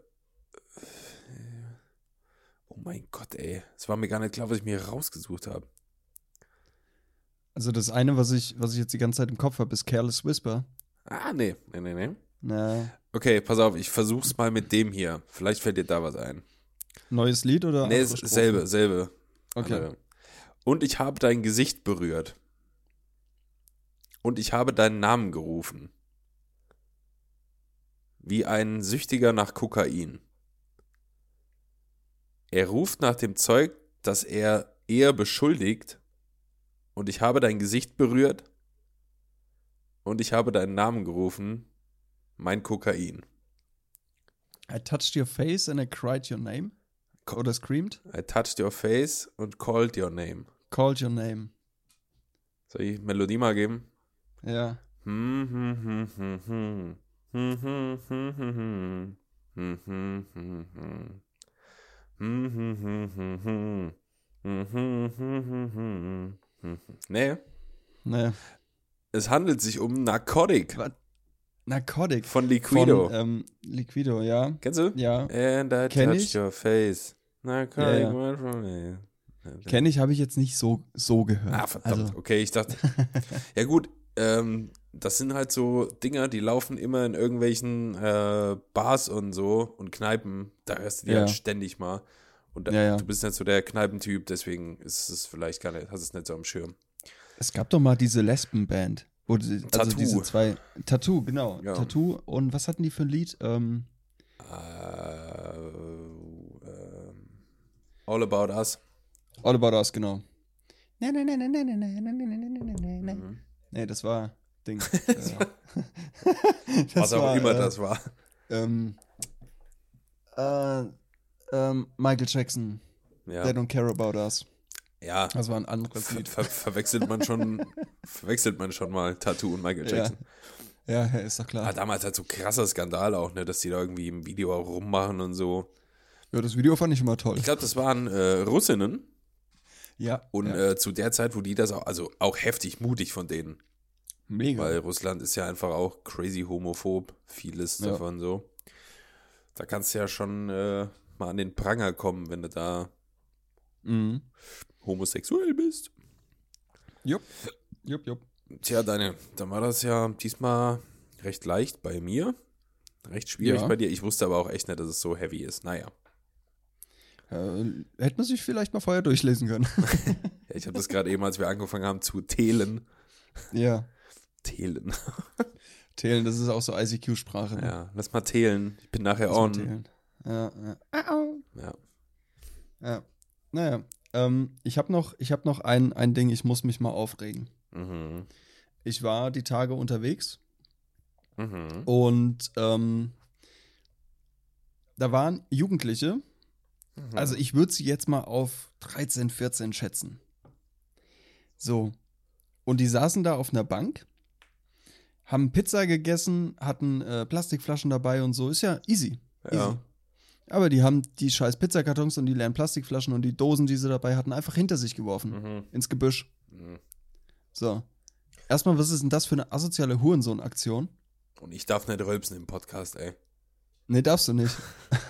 [SPEAKER 2] oh mein Gott, ey. Es war mir gar nicht klar, was ich mir rausgesucht habe.
[SPEAKER 3] Also das eine, was ich, was ich jetzt die ganze Zeit im Kopf habe, ist Careless Whisper.
[SPEAKER 2] Ah, nee, nee, nee, nee.
[SPEAKER 3] Na,
[SPEAKER 2] Okay, pass auf, ich versuch's mal mit dem hier. Vielleicht fällt dir da was ein.
[SPEAKER 3] neues Lied oder?
[SPEAKER 2] Nee, selbe, selbe.
[SPEAKER 3] Okay.
[SPEAKER 2] Andere. Und ich habe dein Gesicht berührt. Und ich habe deinen Namen gerufen. Wie ein Süchtiger nach Kokain. Er ruft nach dem Zeug, das er eher beschuldigt. Und ich habe dein Gesicht berührt. Und ich habe deinen Namen gerufen. Mein Kokain.
[SPEAKER 3] I touched your face and I cried your name. Oder screamed.
[SPEAKER 2] I touched your face and called your name.
[SPEAKER 3] Called your name.
[SPEAKER 2] Soll ich Melodie mal geben?
[SPEAKER 3] Ja.
[SPEAKER 2] Nee,
[SPEAKER 3] Ne.
[SPEAKER 2] es handelt sich um Narcotic
[SPEAKER 3] Was? Narcotic.
[SPEAKER 2] von Liquido.
[SPEAKER 3] Von, ähm, Liquido, ja.
[SPEAKER 2] Kennst du?
[SPEAKER 3] Ja.
[SPEAKER 2] And I
[SPEAKER 3] Kenn
[SPEAKER 2] touched
[SPEAKER 3] ich.
[SPEAKER 2] your face. Narcotic
[SPEAKER 3] Ja, ja.
[SPEAKER 2] from me.
[SPEAKER 3] Kenne ich, habe ich jetzt nicht so, so gehört.
[SPEAKER 2] Ah, verdammt.
[SPEAKER 3] Also,
[SPEAKER 2] Okay, ich dachte. ja, gut. Ähm, das sind halt so Dinger, die laufen immer in irgendwelchen äh, Bars und so und Kneipen. Da hörst du die
[SPEAKER 3] Ja.
[SPEAKER 2] halt ständig mal. Und da,
[SPEAKER 3] Ja, ja.
[SPEAKER 2] du bist nicht so der Kneipentyp, deswegen ist es vielleicht gar nicht, hast es nicht so am Schirm.
[SPEAKER 3] es gab doch mal diese Lesbenband. Oder, also
[SPEAKER 2] Tattoo.
[SPEAKER 3] diese zwei. Tattoo, genau.
[SPEAKER 2] Ja.
[SPEAKER 3] Tattoo. Und was hatten die für ein Lied? Ähm,
[SPEAKER 2] uh, uh, all About Us.
[SPEAKER 3] All About Us, genau.
[SPEAKER 2] Mhm.
[SPEAKER 3] Nee, das war Ding.
[SPEAKER 2] das war, was auch
[SPEAKER 3] war,
[SPEAKER 2] immer
[SPEAKER 3] äh,
[SPEAKER 2] das war.
[SPEAKER 3] Ähm, äh, ähm, Michael Jackson.
[SPEAKER 2] Ja.
[SPEAKER 3] They don't care about us
[SPEAKER 2] ja
[SPEAKER 3] Das war ein anderes
[SPEAKER 2] ver ver verwechselt man schon, verwechselt man schon mal Tattoo und Michael
[SPEAKER 3] Ja.
[SPEAKER 2] Jackson.
[SPEAKER 3] Ja, ja, ist doch klar.
[SPEAKER 2] Ah, damals halt so krasser Skandal auch, ne, dass die da irgendwie im Video auch rummachen und so.
[SPEAKER 3] Ja, das Video fand ich immer toll.
[SPEAKER 2] Ich glaube, das waren äh, Russinnen
[SPEAKER 3] Ja,
[SPEAKER 2] und
[SPEAKER 3] ja.
[SPEAKER 2] äh, zu der Zeit, wo die das auch, also auch heftig mutig von denen,
[SPEAKER 3] mega.
[SPEAKER 2] weil Russland ist ja einfach auch crazy homophob, vieles
[SPEAKER 3] Ja.
[SPEAKER 2] davon so. Da kannst du ja schon äh, mal an den Pranger kommen, wenn du da
[SPEAKER 3] Mhm.
[SPEAKER 2] Homosexuell bist.
[SPEAKER 3] Jupp, jupp, jupp.
[SPEAKER 2] Tja, deine, dann war das ja diesmal recht leicht bei mir. Recht schwierig
[SPEAKER 3] Ja.
[SPEAKER 2] bei dir. Ich wusste aber auch echt nicht, dass es so heavy ist. Naja.
[SPEAKER 3] Äh, hätte man sich vielleicht mal vorher durchlesen können.
[SPEAKER 2] Ja, ich habe das gerade eben, als wir angefangen haben zu teilen.
[SPEAKER 3] ja.
[SPEAKER 2] Teilen.
[SPEAKER 3] Teilen, das ist auch so ICQ-Sprache. Ne?
[SPEAKER 2] Ja, lass mal teilen. Ich bin nachher
[SPEAKER 3] Lass
[SPEAKER 2] on.
[SPEAKER 3] Ja, ja. Au.
[SPEAKER 2] Ja.
[SPEAKER 3] ja. Naja, ähm, ich habe noch, ich hab noch ein, ein Ding, ich muss mich mal aufregen.
[SPEAKER 2] Mhm.
[SPEAKER 3] ich war die Tage unterwegs
[SPEAKER 2] Mhm.
[SPEAKER 3] und ähm, da waren Jugendliche,
[SPEAKER 2] Mhm.
[SPEAKER 3] also ich würde sie jetzt mal auf 13, 14 schätzen. So. Und die saßen da auf einer Bank, haben Pizza gegessen, hatten äh, Plastikflaschen dabei und so. Ist ja easy.
[SPEAKER 2] Ja.
[SPEAKER 3] Easy. Aber die haben die scheiß Pizzakartons und die leeren Plastikflaschen und die Dosen, die sie dabei hatten, einfach hinter sich geworfen.
[SPEAKER 2] Mhm.
[SPEAKER 3] Ins Gebüsch.
[SPEAKER 2] Mhm.
[SPEAKER 3] So. Erstmal, was ist denn das für eine asoziale Hurensohn-Aktion?
[SPEAKER 2] Und ich darf nicht rülpsen im Podcast, ey.
[SPEAKER 3] Nee, darfst du nicht.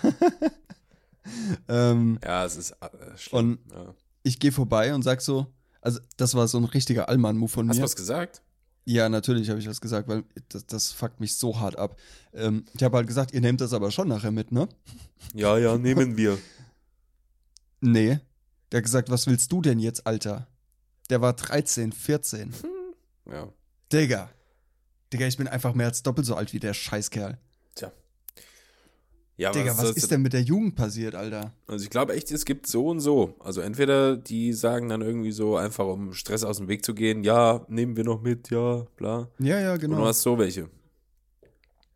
[SPEAKER 3] ähm,
[SPEAKER 2] Ja, es ist äh, schlimm.
[SPEAKER 3] und
[SPEAKER 2] ja.
[SPEAKER 3] ich gehe vorbei und sag so, also das war so ein richtiger Allmann-Move von
[SPEAKER 2] Hast du
[SPEAKER 3] mir.
[SPEAKER 2] was gesagt?
[SPEAKER 3] Ja, natürlich habe ich das gesagt, weil das, das fuckt mich so hart ab. Ähm, ich habe halt gesagt, ihr nehmt das aber schon nachher mit, ne?
[SPEAKER 2] Ja, ja, nehmen wir.
[SPEAKER 3] Nee. Der hat gesagt, was willst du denn jetzt, Alter? Der war 13, 14.
[SPEAKER 2] Ja.
[SPEAKER 3] Digga. Digga, ich bin einfach mehr als doppelt so alt wie der Scheißkerl.
[SPEAKER 2] Ja,
[SPEAKER 3] Digga, was
[SPEAKER 2] soll's
[SPEAKER 3] ist denn mit der Jugend passiert, Alter?
[SPEAKER 2] Also ich glaube echt, es gibt so und so. Also entweder die sagen dann irgendwie so, einfach um Stress aus dem Weg zu gehen, ja, nehmen wir noch mit, ja, bla.
[SPEAKER 3] Ja, ja,
[SPEAKER 2] Und du
[SPEAKER 3] genau.
[SPEAKER 2] hast so welche.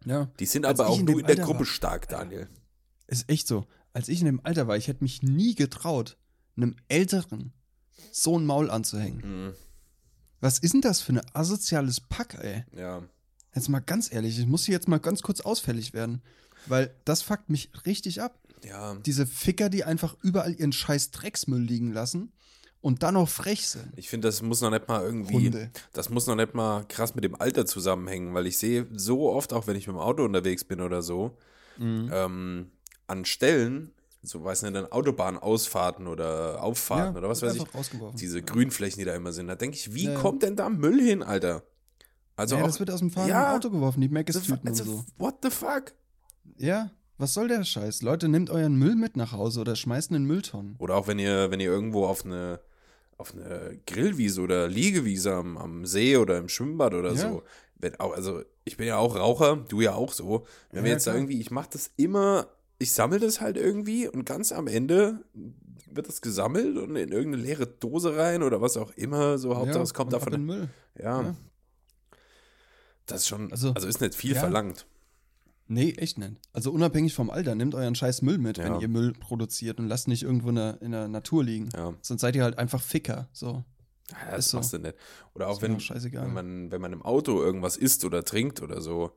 [SPEAKER 3] Ja.
[SPEAKER 2] Die sind
[SPEAKER 3] Als
[SPEAKER 2] aber auch
[SPEAKER 3] in
[SPEAKER 2] nur
[SPEAKER 3] dem
[SPEAKER 2] in der
[SPEAKER 3] Alter
[SPEAKER 2] Gruppe
[SPEAKER 3] war.
[SPEAKER 2] stark, Daniel.
[SPEAKER 3] Ist echt so. Als ich in dem Alter war, ich hätte mich nie getraut, einem Älteren so ein Maul anzuhängen.
[SPEAKER 2] Mhm.
[SPEAKER 3] Was ist denn das für ein asoziales Pack, ey?
[SPEAKER 2] Ja.
[SPEAKER 3] Jetzt mal ganz ehrlich, ich muss hier jetzt mal ganz kurz ausfällig werden, weil das fuckt mich richtig ab.
[SPEAKER 2] Ja.
[SPEAKER 3] Diese Ficker, die einfach überall ihren scheiß Drecksmüll liegen lassen und dann noch frech sind.
[SPEAKER 2] Ich finde, das muss noch nicht mal irgendwie,
[SPEAKER 3] Hunde.
[SPEAKER 2] das muss noch nicht mal krass mit dem Alter zusammenhängen, weil ich sehe so oft, auch wenn ich mit dem Auto unterwegs bin oder so,
[SPEAKER 3] Mhm.
[SPEAKER 2] ähm, an Stellen, so weiß nicht, an Autobahnausfahrten oder Auffahrten oder was weiß ich, diese Grünflächen, die da immer sind, da denke ich, wie
[SPEAKER 3] Ja, ja.
[SPEAKER 2] kommt denn da Müll hin, Alter? Also
[SPEAKER 3] ja,
[SPEAKER 2] auch,
[SPEAKER 3] das wird aus dem fahrenden
[SPEAKER 2] Ja.
[SPEAKER 3] Auto geworfen, die
[SPEAKER 2] also,
[SPEAKER 3] Meckes-Tüten
[SPEAKER 2] also,
[SPEAKER 3] und so.
[SPEAKER 2] what the fuck?
[SPEAKER 3] Ja, was soll der Scheiß? Leute, nehmt euren Müll mit nach Hause oder schmeißt ihn in Mülltonnen.
[SPEAKER 2] Oder auch wenn ihr, wenn ihr irgendwo auf eine, auf eine Grillwiese oder Liegewiese am, am See oder im Schwimmbad oder
[SPEAKER 3] Ja.
[SPEAKER 2] so. Wenn auch, also ich bin ja auch Raucher, du ja auch so. Wenn wir
[SPEAKER 3] Ja,
[SPEAKER 2] jetzt da
[SPEAKER 3] klar.
[SPEAKER 2] irgendwie, ich mache das immer, ich sammle das halt irgendwie und ganz am Ende wird das gesammelt und in irgendeine leere Dose rein oder was auch immer. So Hauptsache
[SPEAKER 3] ja,
[SPEAKER 2] es kommt davon.
[SPEAKER 3] den Müll.
[SPEAKER 2] Ja. Das ist schon, also,
[SPEAKER 3] Also,
[SPEAKER 2] ist nicht viel verlangt.
[SPEAKER 3] Nee, echt nicht. Also unabhängig vom Alter, nehmt euren scheiß Müll mit,
[SPEAKER 2] Ja.
[SPEAKER 3] wenn ihr Müll produziert und lasst nicht irgendwo in der, in der Natur liegen.
[SPEAKER 2] Ja.
[SPEAKER 3] Sonst seid ihr halt einfach Ficker. So.
[SPEAKER 2] Ja, das
[SPEAKER 3] Ist so.
[SPEAKER 2] machst du nicht. Oder auch wenn, wenn, man, wenn man im Auto irgendwas isst oder trinkt oder so,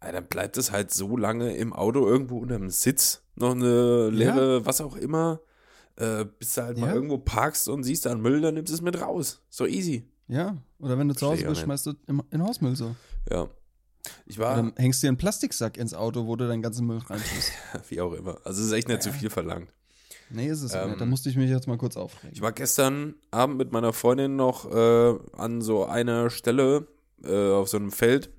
[SPEAKER 2] ey, dann bleibt es halt so lange im Auto irgendwo unter dem Sitz, noch eine leere, was auch immer, äh, bis du halt mal
[SPEAKER 3] Ja.
[SPEAKER 2] irgendwo parkst und siehst da einen Müll, dann nimmst du es mit raus. So easy.
[SPEAKER 3] Ja. Oder wenn du zu Hause bist, schmeißt du im, in den Hausmüll so.
[SPEAKER 2] Ja. Ich war,
[SPEAKER 3] dann hängst dir einen Plastiksack ins Auto, wo du deinen ganzen Müll reintust.
[SPEAKER 2] wie auch immer. Also es ist echt nicht zu viel verlangt.
[SPEAKER 3] nee, ist es
[SPEAKER 2] Ähm,
[SPEAKER 3] nicht. Da musste ich mich jetzt mal kurz aufregen.
[SPEAKER 2] Ich war gestern Abend mit meiner Freundin noch äh, an so einer Stelle äh, auf so einem Feld.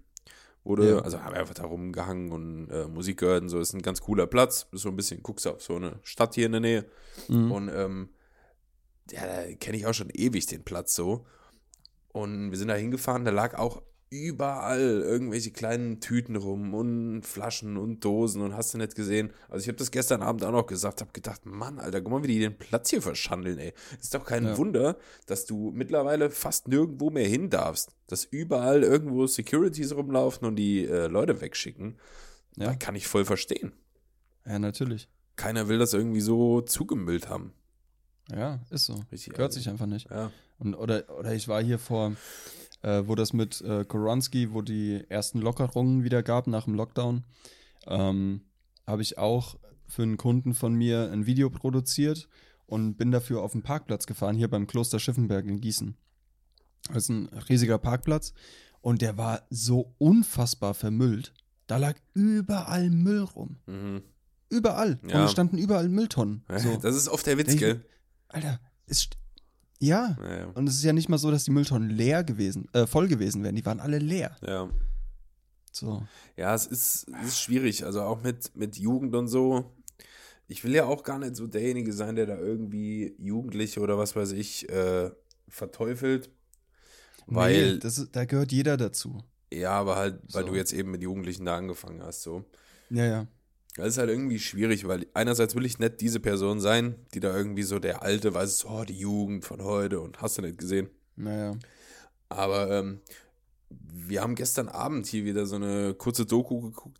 [SPEAKER 2] Wurde,
[SPEAKER 3] Ja.
[SPEAKER 2] also haben wir einfach da rumgehangen und äh, Musik gehört und so. Ist ein ganz cooler Platz. Ist so ein bisschen, guckst du auf so eine Stadt hier in der Nähe.
[SPEAKER 3] Mhm.
[SPEAKER 2] Und ähm, ja, da kenne ich auch schon ewig den Platz so. Und wir sind da hingefahren, da lag auch überall irgendwelche kleinen Tüten rum und Flaschen und Dosen und hast du nicht gesehen. Also ich habe das gestern Abend auch noch gesagt, habe gedacht, Mann, Alter, guck mal, wie die den Platz hier verschandeln, ey. Ist doch kein
[SPEAKER 3] Ja.
[SPEAKER 2] Wunder, dass du mittlerweile fast nirgendwo mehr hin darfst. Dass überall irgendwo Securities rumlaufen und die äh, Leute wegschicken.
[SPEAKER 3] Ja.
[SPEAKER 2] Da kann ich voll verstehen.
[SPEAKER 3] ja, natürlich.
[SPEAKER 2] Keiner will das irgendwie so zugemüllt haben.
[SPEAKER 3] Ja, ist so.
[SPEAKER 2] Richtig
[SPEAKER 3] Gehört
[SPEAKER 2] ärgerlich.
[SPEAKER 3] sich einfach nicht.
[SPEAKER 2] Ja.
[SPEAKER 3] Und, oder, oder ich war hier vor, äh, wo das mit äh, Koronski, wo die ersten Lockerungen wieder gab nach dem Lockdown, ähm, habe ich auch für einen Kunden von mir ein Video produziert und bin dafür auf den Parkplatz gefahren, hier beim Kloster Schiffenberg in Gießen. Das ist ein riesiger Parkplatz und der war so unfassbar vermüllt. Da lag überall Müll rum.
[SPEAKER 2] Mhm.
[SPEAKER 3] Überall.
[SPEAKER 2] Ja.
[SPEAKER 3] Und es standen überall Mülltonnen. So.
[SPEAKER 2] Das ist oft der Witz, gell?
[SPEAKER 3] Alter, ist. Ja.
[SPEAKER 2] Ja, ja.
[SPEAKER 3] Und es ist ja nicht mal so, dass die Mülltonnen leer gewesen, äh, voll gewesen wären. Die waren alle leer.
[SPEAKER 2] ja.
[SPEAKER 3] So.
[SPEAKER 2] Ja, es ist, es ist schwierig. Also auch mit, mit Jugend und so. Ich will ja auch gar nicht so derjenige sein, der da irgendwie Jugendliche oder was weiß ich äh, verteufelt. Weil,
[SPEAKER 3] nee, das da gehört jeder dazu.
[SPEAKER 2] ja, aber halt, weil
[SPEAKER 3] So.
[SPEAKER 2] du jetzt eben mit Jugendlichen da angefangen hast, so.
[SPEAKER 3] Ja, ja.
[SPEAKER 2] Das ist halt irgendwie schwierig, weil einerseits will ich nicht diese Person sein, die da irgendwie so der Alte weiß, oh, die Jugend von heute und hast du nicht gesehen.
[SPEAKER 3] Naja.
[SPEAKER 2] Aber ähm, wir haben gestern Abend hier wieder so eine kurze Doku geguckt.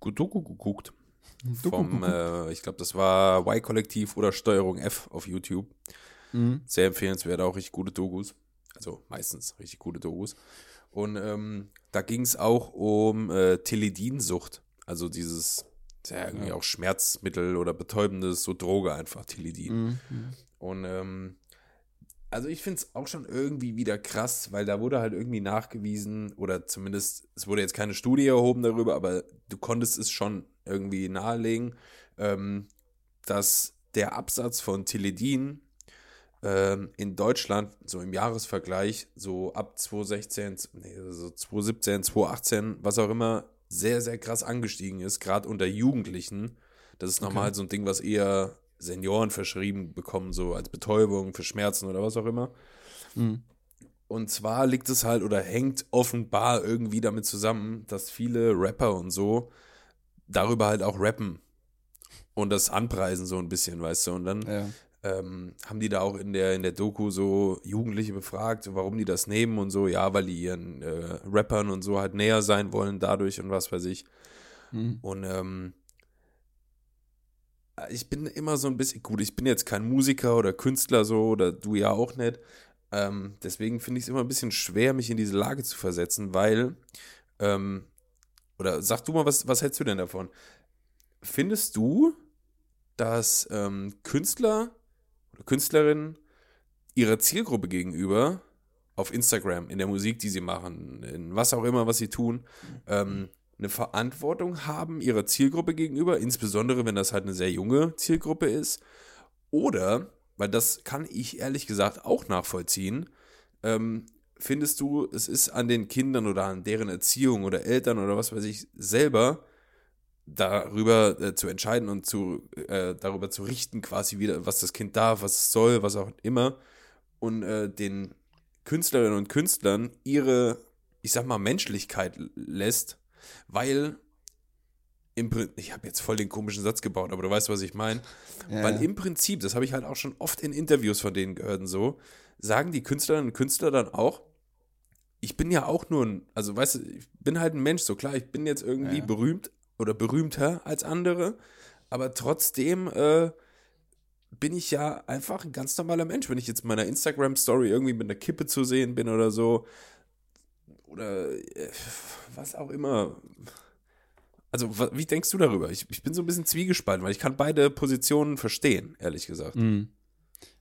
[SPEAKER 2] Doku geguckt.
[SPEAKER 3] Doku
[SPEAKER 2] vom, äh, ich glaube, das war Y-Kollektiv oder Steuerung F auf YouTube.
[SPEAKER 3] Mhm.
[SPEAKER 2] Sehr empfehlenswert, auch richtig gute Dokus. Also meistens richtig gute Dokus. Und ähm, da ging es auch um äh, Teledinsucht. Also dieses, ist ja irgendwie
[SPEAKER 3] Ja.
[SPEAKER 2] auch Schmerzmittel oder betäubendes, so Droge einfach, Teledin.
[SPEAKER 3] Mhm.
[SPEAKER 2] Und ähm, also ich finde es auch schon irgendwie wieder krass, weil da wurde halt irgendwie nachgewiesen, oder zumindest, es wurde jetzt keine Studie erhoben darüber, aber du konntest es schon irgendwie nahelegen, ähm, dass der Absatz von Teledin ähm, in Deutschland so im Jahresvergleich so ab 2016, nee, so 2017, 2018, was auch immer, sehr, sehr krass angestiegen ist, gerade unter Jugendlichen. Das ist nochmal
[SPEAKER 3] Okay.
[SPEAKER 2] so ein Ding, was eher Senioren verschrieben bekommen, so als Betäubung für Schmerzen oder was auch immer.
[SPEAKER 3] Mhm.
[SPEAKER 2] Und zwar liegt es halt oder hängt offenbar irgendwie damit zusammen, dass viele Rapper und so darüber halt auch rappen und das anpreisen so ein bisschen, weißt du. Und dann
[SPEAKER 3] Ja.
[SPEAKER 2] Ähm, haben die da auch in der, in der Doku so Jugendliche befragt, warum die das nehmen und so, ja, weil die ihren äh, Rappern und so halt näher sein wollen dadurch und was weiß ich.
[SPEAKER 3] Mhm.
[SPEAKER 2] Und ähm, ich bin immer so ein bisschen, gut, ich bin jetzt kein Musiker oder Künstler so, oder du ja auch nicht. Ähm, deswegen finde ich es immer ein bisschen schwer, mich in diese Lage zu versetzen, weil, ähm, oder sag du mal, was, was hältst du denn davon? Findest du, dass ähm, Künstler oder Künstlerinnen ihrer Zielgruppe gegenüber auf Instagram, in der Musik, die sie machen, in was auch immer, was sie tun, ähm, eine Verantwortung haben ihrer Zielgruppe gegenüber, insbesondere wenn das halt eine sehr junge Zielgruppe ist. Oder, weil das kann ich ehrlich gesagt auch nachvollziehen, ähm, findest du, es ist an den Kindern oder an deren Erziehung oder Eltern oder was weiß ich selber, darüber äh, zu entscheiden und zu, äh, darüber zu richten, quasi wieder, was das Kind darf, was es soll, was auch immer. Und äh, den Künstlerinnen und Künstlern ihre, ich sag mal, Menschlichkeit lässt, weil im Prin- ich habe jetzt voll den komischen Satz gebaut, aber du weißt, was ich meine.
[SPEAKER 3] Ja,
[SPEAKER 2] Weil im Prinzip, das habe ich halt auch schon oft in Interviews von denen gehört und so, sagen die Künstlerinnen und Künstler dann auch, ich bin ja auch nur ein, also weißt du, ich bin halt ein Mensch, so klar, ich bin jetzt irgendwie
[SPEAKER 3] Ja.
[SPEAKER 2] berühmt oder berühmter als andere, aber trotzdem äh, bin ich ja einfach ein ganz normaler Mensch. Wenn ich jetzt in meiner Instagram-Story irgendwie mit einer Kippe zu sehen bin oder so, oder äh, was auch immer. Also, wie denkst du darüber? Ich, ich bin so ein bisschen zwiegespalten, weil ich kann beide Positionen verstehen, ehrlich gesagt.
[SPEAKER 3] Mhm.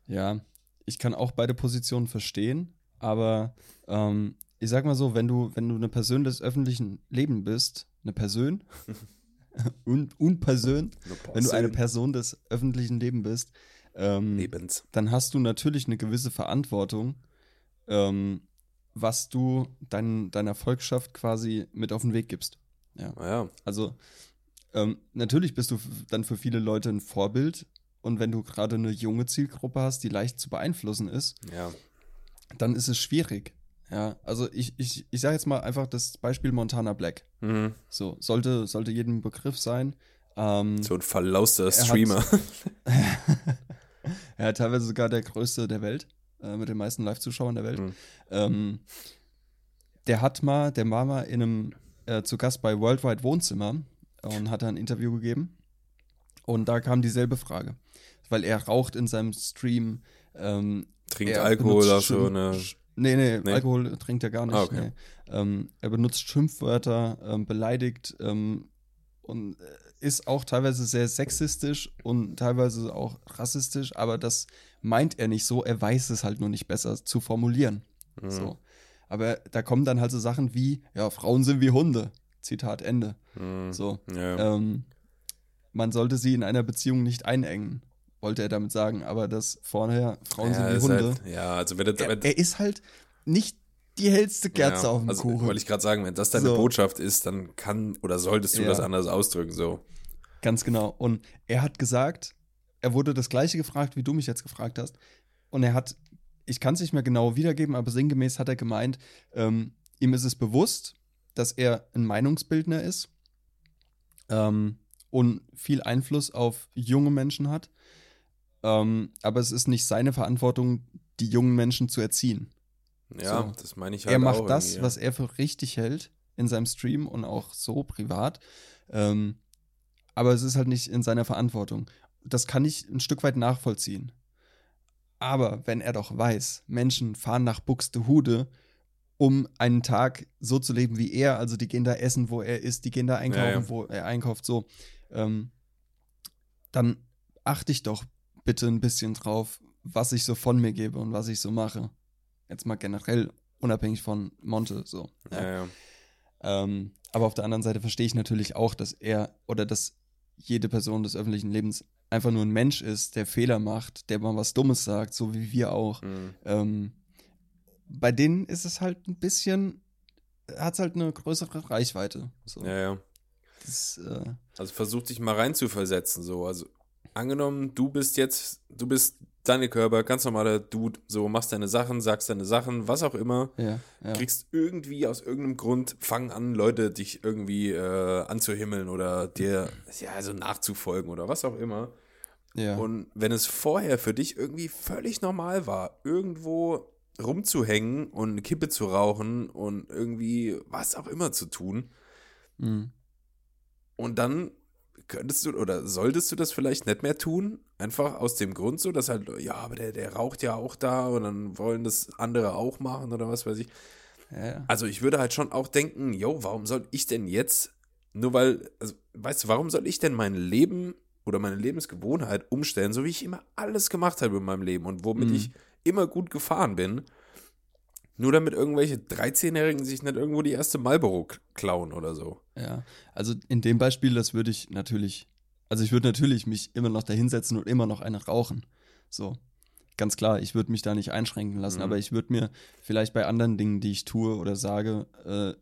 [SPEAKER 3] Ja, ich kann auch beide Positionen verstehen, aber ähm, ich sag mal so, wenn du, wenn du eine Person des öffentlichen Lebens bist, eine Person, und, Person, wenn du eine Person des öffentlichen Lebens bist, ähm,
[SPEAKER 2] Lebens.
[SPEAKER 3] dann hast du natürlich eine gewisse Verantwortung, ähm, was du dein, deiner Volkschaft quasi mit auf den Weg gibst.
[SPEAKER 2] Naja,
[SPEAKER 3] Also ähm, natürlich bist du dann für viele Leute ein Vorbild und wenn du gerade eine junge Zielgruppe hast, die leicht zu beeinflussen ist,
[SPEAKER 2] ja.
[SPEAKER 3] dann ist es schwierig. Ja, also ich, ich, ich sage jetzt mal einfach das Beispiel Montana Black.
[SPEAKER 2] Mhm.
[SPEAKER 3] So, sollte, sollte jedem Begriff sein. Ähm,
[SPEAKER 2] So ein verlauster Streamer.
[SPEAKER 3] er hat teilweise sogar der größte der Welt, äh, mit den meisten Live-Zuschauern der Welt.
[SPEAKER 2] Mhm.
[SPEAKER 3] Ähm, der hat mal, der war mal in einem, äh, zu Gast bei Worldwide Wohnzimmer und hat da ein Interview gegeben. Und da kam dieselbe Frage. Weil er raucht in seinem Stream. Ähm,
[SPEAKER 2] Trinkt Alkohol so
[SPEAKER 3] Schimpf-
[SPEAKER 2] eine.
[SPEAKER 3] Sch- Nee, nee,
[SPEAKER 2] Nee?
[SPEAKER 3] Alkohol trinkt er gar nicht.
[SPEAKER 2] Ah, okay.
[SPEAKER 3] nee. ähm, er benutzt Schimpfwörter, ähm, beleidigt ähm, und äh, ist auch teilweise sehr sexistisch und teilweise auch rassistisch, aber das meint er nicht so, er weiß es halt nur nicht besser zu formulieren.
[SPEAKER 2] Mhm.
[SPEAKER 3] So. Aber da kommen dann halt so Sachen wie, ja, Frauen sind wie Hunde. Zitat Ende.
[SPEAKER 2] Mhm.
[SPEAKER 3] So.
[SPEAKER 2] Ja.
[SPEAKER 3] Ähm, man sollte sie in einer Beziehung nicht einengen, wollte er damit sagen. Aber das vorher, Frauen
[SPEAKER 2] ja,
[SPEAKER 3] sind wie Hunde.
[SPEAKER 2] Halt, ja, also wenn
[SPEAKER 3] er,
[SPEAKER 2] wenn,
[SPEAKER 3] er ist halt nicht die hellste Kerze
[SPEAKER 2] ja,
[SPEAKER 3] auf dem
[SPEAKER 2] also,
[SPEAKER 3] Kuchen.
[SPEAKER 2] Wollte ich gerade sagen, wenn das deine
[SPEAKER 3] So.
[SPEAKER 2] Botschaft ist, dann kann oder solltest du
[SPEAKER 3] Ja.
[SPEAKER 2] das anders ausdrücken, so.
[SPEAKER 3] Ganz genau. Und er hat gesagt, er wurde das gleiche gefragt, wie du mich jetzt gefragt hast. Und er hat, ich kann es nicht mehr genau wiedergeben, aber sinngemäß hat er gemeint, ähm, ihm ist es bewusst, dass er ein Meinungsbildner ist ähm, und viel Einfluss auf junge Menschen hat. Ähm, aber es ist nicht seine Verantwortung, die jungen Menschen zu erziehen.
[SPEAKER 2] Ja,
[SPEAKER 3] So.
[SPEAKER 2] das meine ich halt
[SPEAKER 3] er macht
[SPEAKER 2] auch
[SPEAKER 3] das,
[SPEAKER 2] ja.
[SPEAKER 3] was er für richtig hält in seinem Stream und auch so privat. Ähm, aber es ist halt nicht in seiner Verantwortung. Das kann ich ein Stück weit nachvollziehen. Aber wenn er doch weiß, Menschen fahren nach Buxtehude, um einen Tag so zu leben wie er, also die gehen da essen, wo er ist, die gehen da einkaufen,
[SPEAKER 2] Ja, ja.
[SPEAKER 3] wo er einkauft, so, ähm, dann achte ich doch bitte ein bisschen drauf, was ich so von mir gebe und was ich so mache. Jetzt mal generell, unabhängig von Monte, so.
[SPEAKER 2] Ja, ja.
[SPEAKER 3] Ähm, aber auf der anderen Seite verstehe ich natürlich auch, dass er oder dass jede Person des öffentlichen Lebens einfach nur ein Mensch ist, der Fehler macht, der mal was Dummes sagt, so wie wir auch.
[SPEAKER 2] Mhm.
[SPEAKER 3] Ähm, bei denen ist es halt ein bisschen, hat es halt eine größere Reichweite. So.
[SPEAKER 2] ja, ja.
[SPEAKER 3] Das, äh,
[SPEAKER 2] Also versuch dich mal reinzuversetzen, so. Also angenommen, du bist jetzt, du bist Daniel Körber, ganz normaler Dude, so machst deine Sachen, sagst deine Sachen, was auch immer.
[SPEAKER 3] ja, ja.
[SPEAKER 2] Kriegst irgendwie aus irgendeinem Grund, fangen an, Leute dich irgendwie äh, anzuhimmeln oder dir, ja, also nachzufolgen oder was auch immer.
[SPEAKER 3] ja.
[SPEAKER 2] Und wenn es vorher für dich irgendwie völlig normal war, irgendwo rumzuhängen und eine Kippe zu rauchen und irgendwie was auch immer zu tun,
[SPEAKER 3] Mhm.
[SPEAKER 2] und dann könntest du oder solltest du das vielleicht nicht mehr tun? Einfach aus dem Grund so, dass halt, ja, aber der, der raucht ja auch da und dann wollen das andere auch machen oder was weiß ich.
[SPEAKER 3] ja.
[SPEAKER 2] Also ich würde halt schon auch denken, yo, warum soll ich denn jetzt, nur weil, also, weißt du, warum soll ich denn mein Leben oder meine Lebensgewohnheit umstellen, so wie ich immer alles gemacht habe in meinem Leben und womit
[SPEAKER 3] Mhm.
[SPEAKER 2] ich immer gut gefahren bin, nur damit irgendwelche 13-Jährigen sich nicht irgendwo die erste Marlboro klauen oder so.
[SPEAKER 3] Ja, also in dem Beispiel, das würde ich natürlich, also ich würde natürlich mich immer noch da hinsetzen und immer noch eine rauchen. So, ganz klar, ich würde mich da nicht einschränken lassen,
[SPEAKER 2] Mhm.
[SPEAKER 3] aber ich würde mir vielleicht bei anderen Dingen, die ich tue oder sage, äh,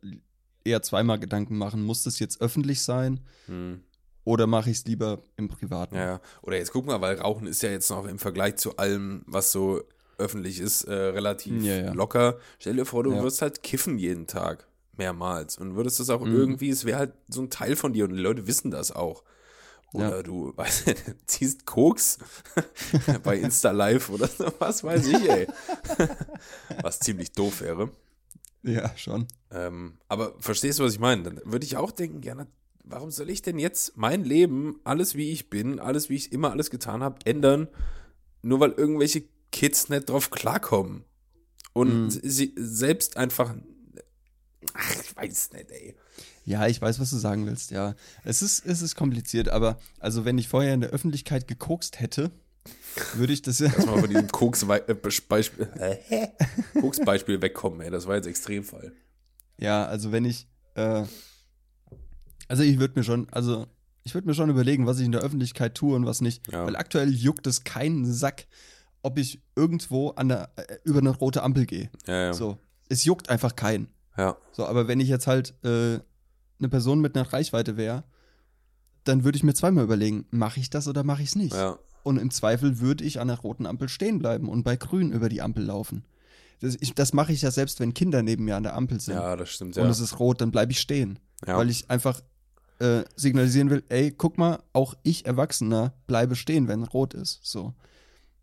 [SPEAKER 3] eher zweimal Gedanken machen, muss das jetzt öffentlich sein
[SPEAKER 2] Hm.
[SPEAKER 3] oder mache ich es lieber im Privaten?
[SPEAKER 2] Ja, ja. Oder jetzt guck mal, weil Rauchen ist ja jetzt noch im Vergleich zu allem, was so öffentlich ist, äh, relativ
[SPEAKER 3] Ja, ja.
[SPEAKER 2] locker. Stell dir vor, du
[SPEAKER 3] Ja.
[SPEAKER 2] wirst halt kiffen jeden Tag. Mehrmals. Und würdest das auch
[SPEAKER 3] Mhm.
[SPEAKER 2] irgendwie, es wäre halt so ein Teil von dir und die Leute wissen das auch. Oder du weißt, ziehst Koks bei Insta Live oder so, was weiß ich, ey. was ziemlich doof wäre.
[SPEAKER 3] Ja, schon.
[SPEAKER 2] Ähm, aber verstehst du, was ich meine? Dann würde ich auch denken, ja, warum soll ich denn jetzt mein Leben, alles wie ich bin, alles wie ich immer alles getan habe, ändern, nur weil irgendwelche Kids nicht drauf klarkommen? Und
[SPEAKER 3] Mhm.
[SPEAKER 2] sie selbst einfach, ach, ich weiß nicht, ey.
[SPEAKER 3] Ja, ich weiß, was du sagen willst, ja. Es ist, es ist kompliziert, aber also wenn ich vorher in der Öffentlichkeit gekokst hätte, würde ich das ja.
[SPEAKER 2] Lass mal von diesem Koks-Beispiel äh, Koks -Beispiel wegkommen, ey. Das war jetzt Extremfall.
[SPEAKER 3] Ja, also wenn ich, äh, also ich würde mir schon, also ich würde mir schon überlegen, was ich in der Öffentlichkeit tue und was nicht.
[SPEAKER 2] Ja.
[SPEAKER 3] Weil aktuell juckt es keinen Sack, ob ich irgendwo an der, äh, über eine rote Ampel gehe.
[SPEAKER 2] Ja, ja.
[SPEAKER 3] So, es juckt einfach keinen.
[SPEAKER 2] Ja,
[SPEAKER 3] So, aber wenn ich jetzt halt äh, eine Person mit einer Reichweite wäre, dann würde ich mir zweimal überlegen, mache ich das oder mache ich es nicht?
[SPEAKER 2] ja.
[SPEAKER 3] Und im Zweifel würde ich an der roten Ampel stehen bleiben und bei grün über die Ampel laufen. Das, ich- das mache ich ja selbst, wenn Kinder neben mir an der Ampel sind
[SPEAKER 2] Ja, das stimmt,
[SPEAKER 3] und
[SPEAKER 2] ja.
[SPEAKER 3] es ist rot, dann bleibe ich stehen.
[SPEAKER 2] Ja.
[SPEAKER 3] Weil ich einfach äh, signalisieren will, ey, guck mal, auch ich Erwachsener bleibe stehen, wenn rot ist. So.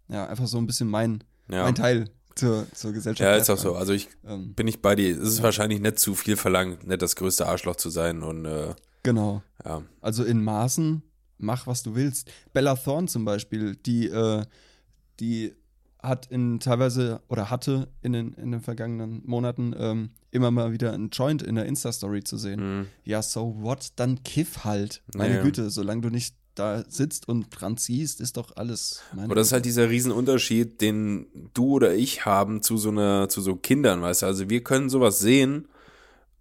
[SPEAKER 3] Ja, einfach so ein bisschen mein,
[SPEAKER 2] ja.
[SPEAKER 3] mein Teil zur, zur Gesellschaft.
[SPEAKER 2] Ja, ist auch so. Also ich
[SPEAKER 3] Ähm,
[SPEAKER 2] bin ich bei dir. Es ist wahrscheinlich nicht zu viel verlangt, nicht das größte Arschloch zu sein und äh,
[SPEAKER 3] genau.
[SPEAKER 2] ja.
[SPEAKER 3] Also in Maßen, mach was du willst. Bella Thorne zum Beispiel, die, äh, die hat in teilweise oder hatte in den, in den vergangenen Monaten ähm, immer mal wieder einen Joint in der Insta-Story zu sehen.
[SPEAKER 2] Mhm.
[SPEAKER 3] Ja, so what? Dann kiff halt. Meine
[SPEAKER 2] Ja.
[SPEAKER 3] Güte, solange du nicht da sitzt und dran ziehst, ist doch alles.
[SPEAKER 2] Aber das ist halt dieser Riesenunterschied, den du oder ich haben zu so einer, zu so Kindern, weißt du? Also wir können sowas sehen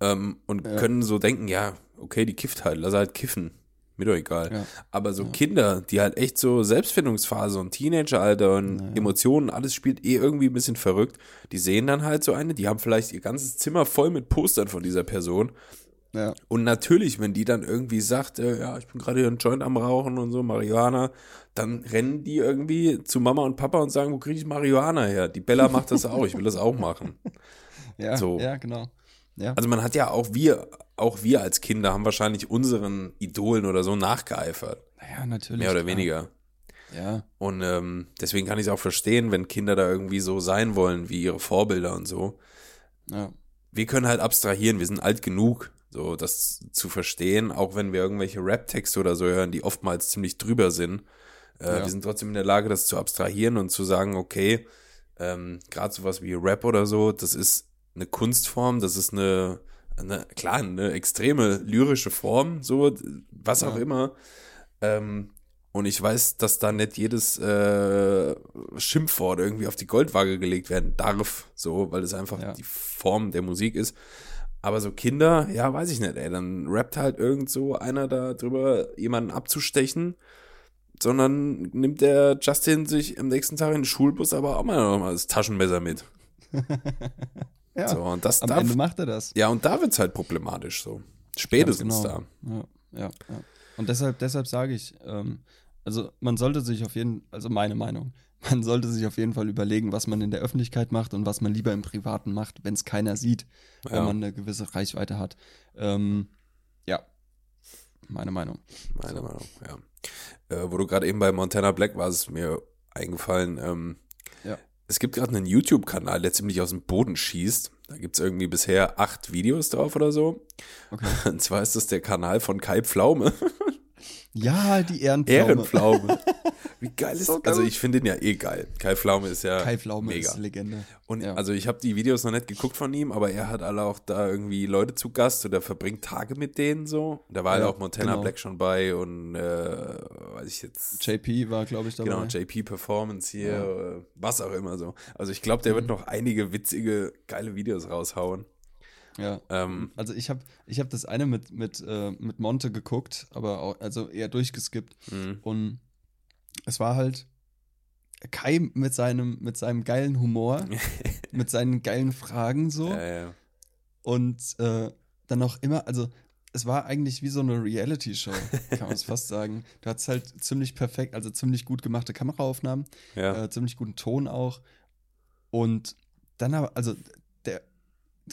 [SPEAKER 2] ähm, und
[SPEAKER 3] Ja.
[SPEAKER 2] können so denken, ja, okay, die kifft halt, lass halt kiffen. Mir doch egal.
[SPEAKER 3] Ja.
[SPEAKER 2] Aber so Kinder, die halt echt so Selbstfindungsphase und Teenageralter und. Emotionen, alles spielt eh irgendwie ein bisschen verrückt. Die sehen dann halt so eine, die haben vielleicht ihr ganzes Zimmer voll mit Postern von dieser Person.
[SPEAKER 3] Ja.
[SPEAKER 2] Und natürlich, wenn die dann irgendwie sagt, äh, ja, ich bin gerade hier einen Joint am Rauchen und so, Marihuana, dann rennen die irgendwie zu Mama und Papa und sagen, wo kriege ich Marihuana her? Die Bella macht das auch, ich will das auch machen.
[SPEAKER 3] Ja,
[SPEAKER 2] So.
[SPEAKER 3] ja, genau. Ja.
[SPEAKER 2] Also man hat ja auch wir, auch wir als Kinder haben wahrscheinlich unseren Idolen oder so nachgeeifert.
[SPEAKER 3] Naja, natürlich.
[SPEAKER 2] Mehr oder
[SPEAKER 3] klar.
[SPEAKER 2] weniger.
[SPEAKER 3] Ja.
[SPEAKER 2] Und ähm, deswegen kann ich es auch verstehen, wenn Kinder da irgendwie so sein wollen, wie ihre Vorbilder und so.
[SPEAKER 3] Ja.
[SPEAKER 2] Wir können halt abstrahieren, wir sind alt genug, so das zu verstehen, auch wenn wir irgendwelche Rap-Texte oder so hören, die oftmals ziemlich drüber sind. Äh,
[SPEAKER 3] Ja.
[SPEAKER 2] Wir sind trotzdem in der Lage, das zu abstrahieren und zu sagen, okay, ähm, gerade sowas wie Rap oder so, das ist eine Kunstform, das ist eine, eine klar, eine extreme lyrische Form, so, was auch
[SPEAKER 3] Ja.
[SPEAKER 2] immer. Ähm, und ich weiß, dass da nicht jedes äh, Schimpfwort irgendwie auf die Goldwaage gelegt werden darf, so, weil es einfach
[SPEAKER 3] Ja.
[SPEAKER 2] die Form der Musik ist. Aber so Kinder, ja, weiß ich nicht, ey, dann rappt halt irgend so einer da drüber, jemanden abzustechen, sondern nimmt der Justin sich am nächsten Tag in den Schulbus aber auch mal noch mal das Taschenmesser mit.
[SPEAKER 3] Ja.
[SPEAKER 2] So, und das
[SPEAKER 3] Am
[SPEAKER 2] darf,
[SPEAKER 3] Ende macht er das.
[SPEAKER 2] ja, und da wird's halt problematisch, so. Spätestens
[SPEAKER 3] Ganz
[SPEAKER 2] da.
[SPEAKER 3] genau. Ja, ja, ja. Und deshalb, deshalb sage ich, ähm, also man sollte sich auf jeden, also meine Meinung, man sollte sich auf jeden Fall überlegen, was man in der Öffentlichkeit macht und was man lieber im Privaten macht, wenn es keiner sieht, wenn
[SPEAKER 2] Ja.
[SPEAKER 3] man eine gewisse Reichweite hat. Ähm, ja, meine Meinung.
[SPEAKER 2] Meine Meinung, ja. Äh, wo du gerade eben bei Montana Black warst, ist mir eingefallen, ähm,
[SPEAKER 3] Ja.
[SPEAKER 2] es gibt gerade einen YouTube-Kanal, der ziemlich aus dem Boden schießt. Da gibt's irgendwie bisher acht Videos drauf oder so.
[SPEAKER 3] Okay.
[SPEAKER 2] Und zwar ist das der Kanal von Kai Pflaume.
[SPEAKER 3] Ja, die Ehrenpflaume.
[SPEAKER 2] Ehrenpflaume. Wie geil ist
[SPEAKER 3] So
[SPEAKER 2] Also ich finde den ja eh geil. Kai Pflaume ist ja
[SPEAKER 3] Kai Pflaume
[SPEAKER 2] mega.
[SPEAKER 3] ist Legende.
[SPEAKER 2] Und
[SPEAKER 3] Ja.
[SPEAKER 2] also ich habe die Videos noch nicht geguckt von ihm, aber er hat alle auch da irgendwie Leute zu Gast oder verbringt Tage mit denen so. Da war halt
[SPEAKER 3] Ja,
[SPEAKER 2] auch Montana
[SPEAKER 3] genau.
[SPEAKER 2] Black schon bei und äh, weiß ich jetzt.
[SPEAKER 3] JP war, glaube ich, dabei.
[SPEAKER 2] Genau, JP Performance hier,
[SPEAKER 3] Ja. Mhm.
[SPEAKER 2] äh, was auch immer so. Also ich glaube, der wird noch einige witzige, geile Videos raushauen.
[SPEAKER 3] Ja.
[SPEAKER 2] Ähm,
[SPEAKER 3] Also ich habe ich hab das eine mit, mit, äh, mit Monte geguckt, aber auch, also eher durchgeskippt.
[SPEAKER 2] mh,
[SPEAKER 3] Und es war halt Kai mit seinem, mit seinem geilen Humor, mit seinen geilen Fragen so.
[SPEAKER 2] ja, ja.
[SPEAKER 3] Und äh, dann auch immer, also es war eigentlich wie so eine Reality-Show, kann man es fast sagen. Du hattest halt ziemlich perfekt, also ziemlich gut gemachte Kameraaufnahmen,
[SPEAKER 2] ja.
[SPEAKER 3] äh, ziemlich guten Ton auch. Und dann aber, also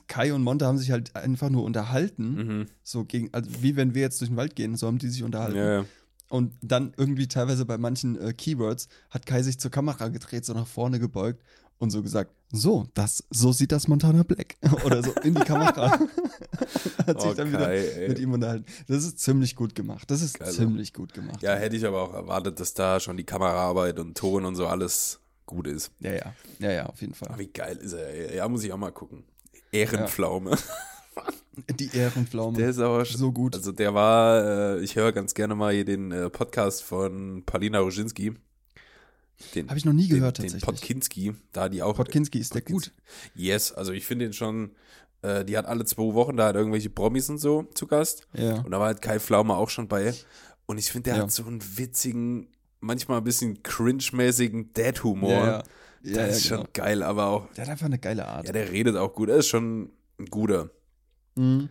[SPEAKER 3] Kai und Monte haben sich halt einfach nur unterhalten,
[SPEAKER 2] Mhm.
[SPEAKER 3] so gegen, also wie wenn wir jetzt durch den Wald gehen, so haben die sich unterhalten.
[SPEAKER 2] ja, ja.
[SPEAKER 3] Und dann irgendwie teilweise bei manchen äh, Keywords hat Kai sich zur Kamera gedreht, so nach vorne gebeugt und so gesagt, so, das, so sieht das Montana Black. Oder so in die Kamera. hat sich
[SPEAKER 2] Oh,
[SPEAKER 3] dann wieder
[SPEAKER 2] Kai, ey.
[SPEAKER 3] mit ihm unterhalten. Das ist ziemlich gut gemacht. Das ist
[SPEAKER 2] Geil,
[SPEAKER 3] ziemlich gut gemacht.
[SPEAKER 2] Ja, hätte ich aber auch erwartet, dass da schon die Kameraarbeit und Ton und so alles gut ist.
[SPEAKER 3] ja, ja. Ja, ja, auf jeden Fall.
[SPEAKER 2] wie geil ist er? Ja, muss ich auch mal gucken. Ehrenpflaume.
[SPEAKER 3] Die Ehrenpflaume.
[SPEAKER 2] Der ist aber
[SPEAKER 3] so gut.
[SPEAKER 2] Also der war, äh, ich höre ganz gerne mal hier den äh, Podcast von Paulina Roginski. Den,
[SPEAKER 3] Habe ich noch nie gehört
[SPEAKER 2] den, den
[SPEAKER 3] tatsächlich.
[SPEAKER 2] Podkinski, da die auch.
[SPEAKER 3] Podkinski, ist der
[SPEAKER 2] Podkinski.
[SPEAKER 3] gut?
[SPEAKER 2] Yes, also ich finde den schon, äh, die hat alle zwei Wochen da halt irgendwelche Promis und so zu Gast.
[SPEAKER 3] Ja.
[SPEAKER 2] Und da war halt Kai Pflaume auch schon bei. Und ich finde, der
[SPEAKER 3] Ja.
[SPEAKER 2] hat so einen witzigen, manchmal ein bisschen cringe-mäßigen Dad-Humor.
[SPEAKER 3] Ja, ja.
[SPEAKER 2] Das
[SPEAKER 3] Ja, ja,
[SPEAKER 2] ist
[SPEAKER 3] genau.
[SPEAKER 2] schon geil, aber auch,
[SPEAKER 3] Der hat einfach eine geile Art.
[SPEAKER 2] ja, der redet auch gut. Er ist schon ein guter.
[SPEAKER 3] Mhm.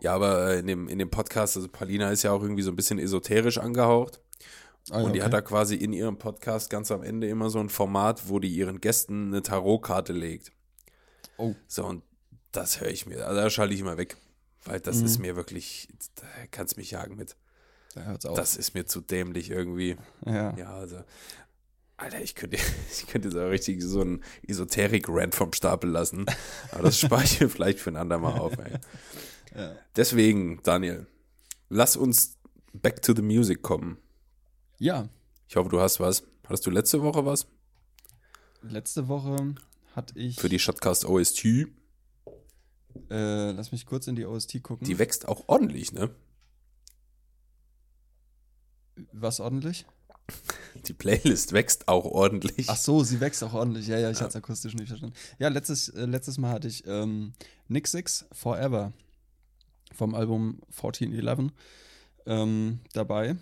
[SPEAKER 2] Ja, aber äh, in dem, in dem Podcast, also Paulina ist ja auch irgendwie so ein bisschen esoterisch angehaucht.
[SPEAKER 3] Ah, ja,
[SPEAKER 2] und die
[SPEAKER 3] okay.
[SPEAKER 2] hat da quasi in ihrem Podcast ganz am Ende immer so ein Format, wo die ihren Gästen eine Tarotkarte legt.
[SPEAKER 3] Oh.
[SPEAKER 2] So, und das höre ich mir, also da schalte ich immer weg. Weil das
[SPEAKER 3] Mhm.
[SPEAKER 2] ist mir wirklich, da kannst mich jagen mit.
[SPEAKER 3] Da hört's auf.
[SPEAKER 2] Das ist mir zu dämlich irgendwie.
[SPEAKER 3] ja.
[SPEAKER 2] Ja, also. Alter, ich könnte, ich könnte jetzt auch richtig so einen Esoterik-Rant vom Stapel lassen. Aber das spare ich mir vielleicht für ein andermal auf, ey.
[SPEAKER 3] Ja.
[SPEAKER 2] Deswegen, Daniel, lass uns back to the music kommen.
[SPEAKER 3] ja.
[SPEAKER 2] Ich hoffe, du hast was. Hattest du letzte Woche was?
[SPEAKER 3] Letzte Woche hatte ich.
[SPEAKER 2] Für die Shotcast OST. Die
[SPEAKER 3] Äh, lass mich kurz in die OST gucken.
[SPEAKER 2] wächst auch ordentlich, ne?
[SPEAKER 3] Was ordentlich?
[SPEAKER 2] Die Playlist wächst auch ordentlich.
[SPEAKER 3] Ach so, sie wächst auch ordentlich. Ja, ja, ich
[SPEAKER 2] Ja.
[SPEAKER 3] hatte es akustisch nicht verstanden. Ja, letztes, äh, letztes Mal hatte ich ähm, Nick Six Forever vom Album 1411 ähm, dabei.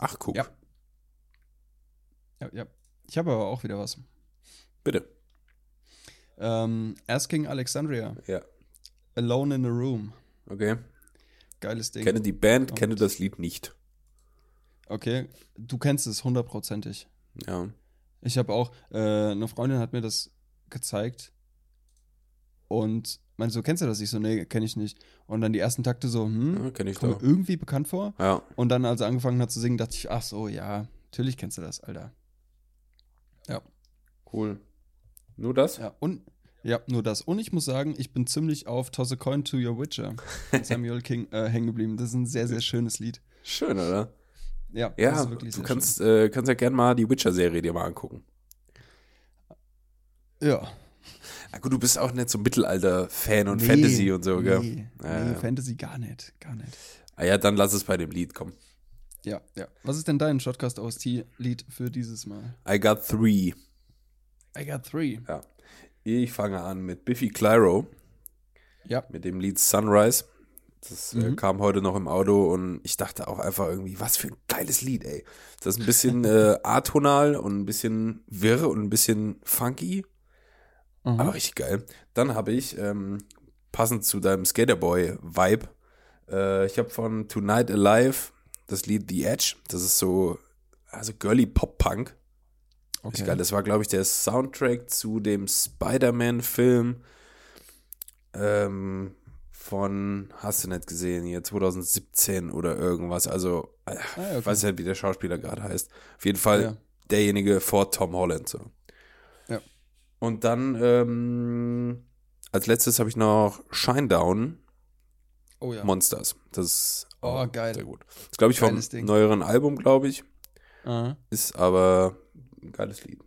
[SPEAKER 2] Ach, guck.
[SPEAKER 3] Ja. Ja, ja. Ich habe aber auch wieder was.
[SPEAKER 2] Bitte.
[SPEAKER 3] Ähm, Asking Alexandria,
[SPEAKER 2] Ja.
[SPEAKER 3] Alone in a Room.
[SPEAKER 2] Okay.
[SPEAKER 3] Geiles Ding.
[SPEAKER 2] Kenne die Band,
[SPEAKER 3] Kommt.
[SPEAKER 2] kenne das Lied nicht.
[SPEAKER 3] Okay, du kennst es hundertprozentig.
[SPEAKER 2] Ja.
[SPEAKER 3] Ich habe auch, äh, eine Freundin hat mir das gezeigt und meinte so, kennst du das? Ich so, nee, kenne ich nicht. Und dann die ersten Takte so, hm,
[SPEAKER 2] ja kenne ich doch.
[SPEAKER 3] irgendwie bekannt vor.
[SPEAKER 2] Ja.
[SPEAKER 3] Und dann, als er angefangen hat zu singen, dachte ich, ach so, ja, Natürlich kennst du das, Alter. Ja.
[SPEAKER 2] Cool. Nur das?
[SPEAKER 3] Ja, und ja, nur das. Und ich muss sagen, ich bin ziemlich auf Toss a Coin to Your Witcher von Samuel King äh, hängen geblieben. Das ist ein sehr, sehr schönes Lied.
[SPEAKER 2] Schön, oder?
[SPEAKER 3] Ja,
[SPEAKER 2] Ja, du kannst, äh, kannst ja gerne mal die Witcher-Serie dir mal angucken.
[SPEAKER 3] Ja.
[SPEAKER 2] Ah, gut, du bist auch nicht so Mittelalter-Fan und
[SPEAKER 3] Nee,
[SPEAKER 2] Fantasy und so, gell?
[SPEAKER 3] Nee,
[SPEAKER 2] Ja,
[SPEAKER 3] nee
[SPEAKER 2] ja.
[SPEAKER 3] Fantasy gar nicht. Gar nicht.
[SPEAKER 2] Ah ja, dann lass es bei dem Lied kommen.
[SPEAKER 3] Ja, ja. Was ist denn dein Shotcast OST-Lied für dieses Mal?
[SPEAKER 2] I got three.
[SPEAKER 3] I got three.
[SPEAKER 2] Ja. Ich fange an mit Biffy Clyro,
[SPEAKER 3] Ja.
[SPEAKER 2] mit dem Lied Sunrise. Das äh,
[SPEAKER 3] Mhm.
[SPEAKER 2] kam heute noch im Auto und ich dachte auch einfach irgendwie, was für ein geiles Lied, ey. Das ist ein bisschen äh, atonal und ein bisschen wirr und ein bisschen funky,
[SPEAKER 3] Aha.
[SPEAKER 2] aber richtig geil. Dann habe ich, ähm, passend zu deinem Skaterboy-Vibe, äh, ich habe von Tonight Alive das Lied The Edge. Das ist so, also girly Pop-Punk. Ist geil. Das war, glaube ich, der Soundtrack zu dem Spider-Man-Film ähm, von, hast du nicht gesehen, hier 2017 oder irgendwas. Also, äh,
[SPEAKER 3] Ah, ja, okay.
[SPEAKER 2] ich weiß nicht, wie der Schauspieler gerade heißt. Auf jeden Fall
[SPEAKER 3] Ja.
[SPEAKER 2] derjenige vor Tom Holland. So.
[SPEAKER 3] Ja.
[SPEAKER 2] Und dann, ähm, als letztes habe ich noch Shinedown
[SPEAKER 3] Oh ja.
[SPEAKER 2] Monsters. Das ist
[SPEAKER 3] Oh, geil.
[SPEAKER 2] sehr gut. Das ist, glaube ich, vom neueren Album, glaube ich.
[SPEAKER 3] Aha.
[SPEAKER 2] Ist aber ein geiles Lied.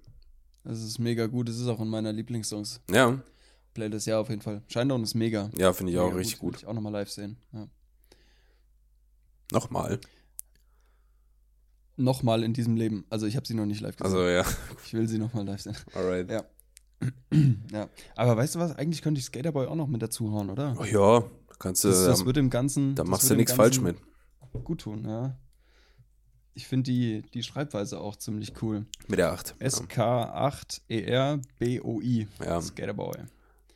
[SPEAKER 3] Das ist mega gut. Das ist auch in meiner Lieblingssongs.
[SPEAKER 2] Ja,
[SPEAKER 3] Playlist, ja, auf jeden Fall. Shinedown ist mega.
[SPEAKER 2] ja, finde ich auch
[SPEAKER 3] Mega
[SPEAKER 2] richtig
[SPEAKER 3] Will
[SPEAKER 2] gut.
[SPEAKER 3] Ich auch nochmal live sehen. Ja.
[SPEAKER 2] Nochmal.
[SPEAKER 3] Nochmal in diesem Leben. Also ich habe sie noch nicht live gesehen.
[SPEAKER 2] Also ja,
[SPEAKER 3] Ich will sie nochmal live sehen.
[SPEAKER 2] alright.
[SPEAKER 3] Ja. ja. Aber weißt du was? Eigentlich könnte ich Skaterboy auch noch mit dazu hauen, oder?
[SPEAKER 2] Oh ja, kannst du,
[SPEAKER 3] Das, das
[SPEAKER 2] ähm,
[SPEAKER 3] wird im Ganzen.
[SPEAKER 2] da machst du nichts falsch mit.
[SPEAKER 3] Gut tun, ja. Ich finde die, die Schreibweise auch ziemlich cool.
[SPEAKER 2] Mit der 8. Ja.
[SPEAKER 3] S-K-8-E-R-B-O-I.
[SPEAKER 2] Ja.
[SPEAKER 3] Skaterboy.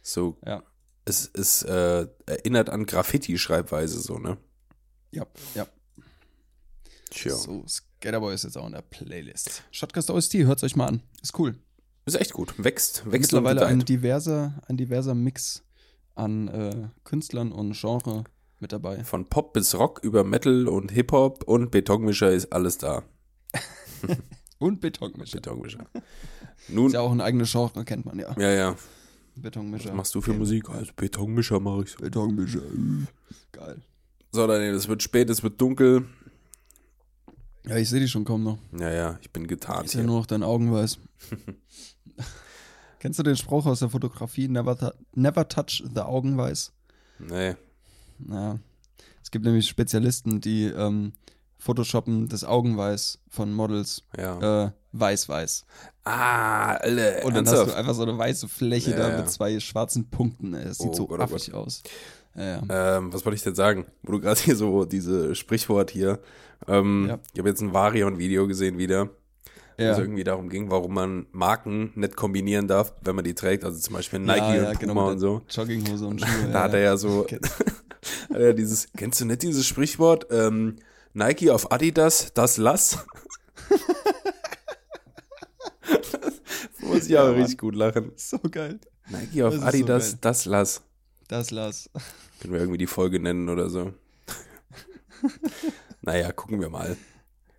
[SPEAKER 2] So,
[SPEAKER 3] Ja.
[SPEAKER 2] es, es äh, erinnert an Graffiti-Schreibweise, so, ne?
[SPEAKER 3] Ja, ja.
[SPEAKER 2] Tja.
[SPEAKER 3] So, Skaterboy ist jetzt auch in der Playlist. Shotcast OST, hört's euch mal an. Ist cool.
[SPEAKER 2] Ist echt gut. Wächst, wächst
[SPEAKER 3] Mittlerweile ein diverser, ein diverser Mix an äh, Künstlern und Genre mit dabei.
[SPEAKER 2] Von Pop bis Rock über Metal und Hip-Hop und Betonmischer ist alles da.
[SPEAKER 3] Und Betonmischer.
[SPEAKER 2] Betonmischer. Nun,
[SPEAKER 3] Ist ja auch ein eigenes Genre, kennt man ja.
[SPEAKER 2] ja, ja.
[SPEAKER 3] Betonmischer.
[SPEAKER 2] Was machst du für Musik? Also Betonmischer mache ich so.
[SPEAKER 3] Betonmischer. Geil.
[SPEAKER 2] So, Daniel, es wird spät, es wird dunkel.
[SPEAKER 3] Ja, ich sehe die schon kommen noch.
[SPEAKER 2] Ja, ja, ich bin getarnt
[SPEAKER 3] ja
[SPEAKER 2] hier.
[SPEAKER 3] nur noch dein Augenweiß. Kennst du den Spruch aus der Fotografie? Never, never touch the Augenweiß.
[SPEAKER 2] Nee.
[SPEAKER 3] Ja. Es gibt nämlich Spezialisten, die ähm, Photoshoppen das Augenweiß von Models
[SPEAKER 2] Ja.
[SPEAKER 3] äh, weiß-weiß.
[SPEAKER 2] ah, Alter.
[SPEAKER 3] Und dann hast
[SPEAKER 2] ernsthaft?
[SPEAKER 3] du einfach so eine weiße Fläche
[SPEAKER 2] Ja,
[SPEAKER 3] da
[SPEAKER 2] ja.
[SPEAKER 3] mit zwei schwarzen Punkten. Es sieht
[SPEAKER 2] Oh
[SPEAKER 3] so
[SPEAKER 2] Gott, oh
[SPEAKER 3] affig aus. Ja, ja.
[SPEAKER 2] Ähm, was wollte ich denn sagen? Wo du gerade hier so diese Sprichwort hier. Ähm. Ich habe jetzt ein Varion-Video gesehen wieder, wo es
[SPEAKER 3] ja.
[SPEAKER 2] irgendwie darum ging, warum man Marken nicht kombinieren darf, wenn man die trägt. Also zum Beispiel Nike und
[SPEAKER 3] genau,
[SPEAKER 2] Puma
[SPEAKER 3] mit
[SPEAKER 2] und so.
[SPEAKER 3] Jogginghose und Schuhe.
[SPEAKER 2] Da hat er ja so, hat er dieses, kennst du nicht dieses Sprichwort? Ähm, Nike auf Adidas, das lass. das muss ich
[SPEAKER 3] Ja,
[SPEAKER 2] aber
[SPEAKER 3] Mann.
[SPEAKER 2] richtig gut lachen.
[SPEAKER 3] So geil.
[SPEAKER 2] Nike auf
[SPEAKER 3] Das so
[SPEAKER 2] Adidas,
[SPEAKER 3] geil.
[SPEAKER 2] das lass.
[SPEAKER 3] Das las.
[SPEAKER 2] Können wir irgendwie die Folge nennen oder so. naja, gucken wir mal.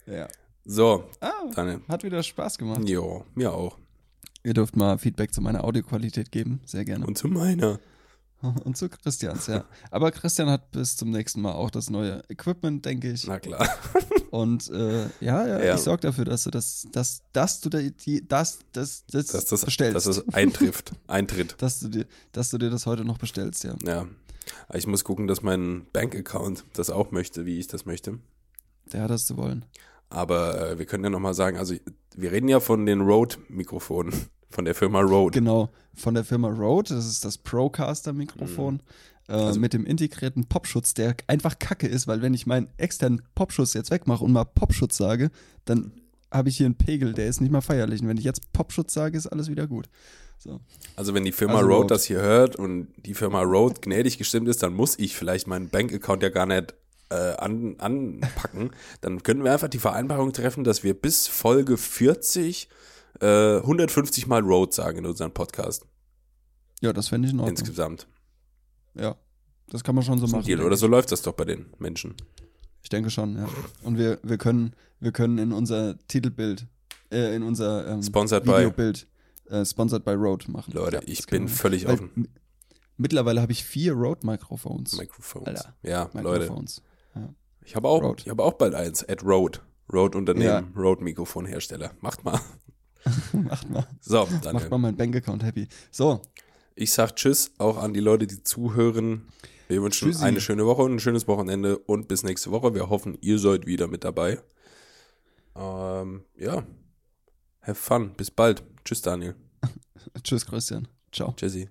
[SPEAKER 3] Ja.
[SPEAKER 2] So,
[SPEAKER 3] Ah,
[SPEAKER 2] dann,
[SPEAKER 3] hat wieder Spaß gemacht.
[SPEAKER 2] jo, mir auch.
[SPEAKER 3] Ihr dürft mal Feedback zu meiner Audioqualität geben. Sehr gerne.
[SPEAKER 2] Und zu meiner.
[SPEAKER 3] Und zu Christians, ja. Aber Christian hat bis zum nächsten Mal auch das neue Equipment, denke ich.
[SPEAKER 2] Na klar.
[SPEAKER 3] Und äh, ja, ja,
[SPEAKER 2] Ja.
[SPEAKER 3] ich sorge dafür, dass du das, dass, dass du da die, das, das, das,
[SPEAKER 2] Dass das,
[SPEAKER 3] bestellst.
[SPEAKER 2] dass das eintrifft. Eintritt.
[SPEAKER 3] dass du dir, dass du dir das heute noch bestellst, ja.
[SPEAKER 2] Ja. Ich muss gucken, dass mein Bankaccount das auch möchte, wie ich das möchte.
[SPEAKER 3] Der hat das zu wollen.
[SPEAKER 2] Aber äh, wir können ja nochmal sagen, also wir reden ja von den Rode-Mikrofonen, von der Firma Rode.
[SPEAKER 3] Genau, von der Firma Rode, das ist das Procaster-Mikrofon äh,
[SPEAKER 2] Mhm. Also-
[SPEAKER 3] mit dem integrierten Popschutz, der einfach kacke ist, weil wenn ich meinen externen Popschutz jetzt wegmache und mal Popschutz sage, dann habe ich hier einen Pegel, der ist nicht mal feierlich. Und wenn ich jetzt Popschutz sage, ist alles wieder gut. So.
[SPEAKER 2] Also wenn die Firma
[SPEAKER 3] Also
[SPEAKER 2] Rode
[SPEAKER 3] Rode.
[SPEAKER 2] das hier hört und die Firma Rode gnädig gestimmt ist, dann muss ich vielleicht meinen Bankaccount ja gar nicht äh, an, anpacken. Dann können wir einfach die Vereinbarung treffen, dass wir bis Folge 40 äh, 150 Mal Rode sagen in unserem Podcast
[SPEAKER 3] Ja, das fände ich in Ordnung.
[SPEAKER 2] insgesamt.
[SPEAKER 3] Ja, das kann man schon so machen.
[SPEAKER 2] Deal. Oder so läuft das doch bei den Menschen.
[SPEAKER 3] Ich denke schon, ja. Und wir, wir können, wir können in unser Titelbild, äh, in unser ähm,
[SPEAKER 2] Sponsored by.
[SPEAKER 3] Videobild äh, Sponsored by Rode machen.
[SPEAKER 2] Leute,
[SPEAKER 3] Ja,
[SPEAKER 2] ich bin völlig offen.
[SPEAKER 3] Mittlerweile habe ich vier Rode-Mikrofons.
[SPEAKER 2] Microphones.
[SPEAKER 3] Alter.
[SPEAKER 2] Ja, Leute.
[SPEAKER 3] Mikrofons.
[SPEAKER 2] Ich habe auch, ich habe auch bald eins. At Rode. Rode Unternehmen,
[SPEAKER 3] Ja.
[SPEAKER 2] Rode Mikrofonhersteller. Macht mal.
[SPEAKER 3] Macht mal.
[SPEAKER 2] So,
[SPEAKER 3] Macht
[SPEAKER 2] Daniel.
[SPEAKER 3] mal mein Bankaccount happy. So,
[SPEAKER 2] Ich sag Tschüss auch an die Leute, die zuhören. Wir wünschen
[SPEAKER 3] Tschüssi.
[SPEAKER 2] eine schöne Woche und ein schönes Wochenende und bis nächste Woche. Wir hoffen, ihr seid wieder mit dabei. Ähm, ja. Have fun. Bis bald. Tschüss, Daniel.
[SPEAKER 3] tschüss Christian. Ciao.
[SPEAKER 2] Tschüssi.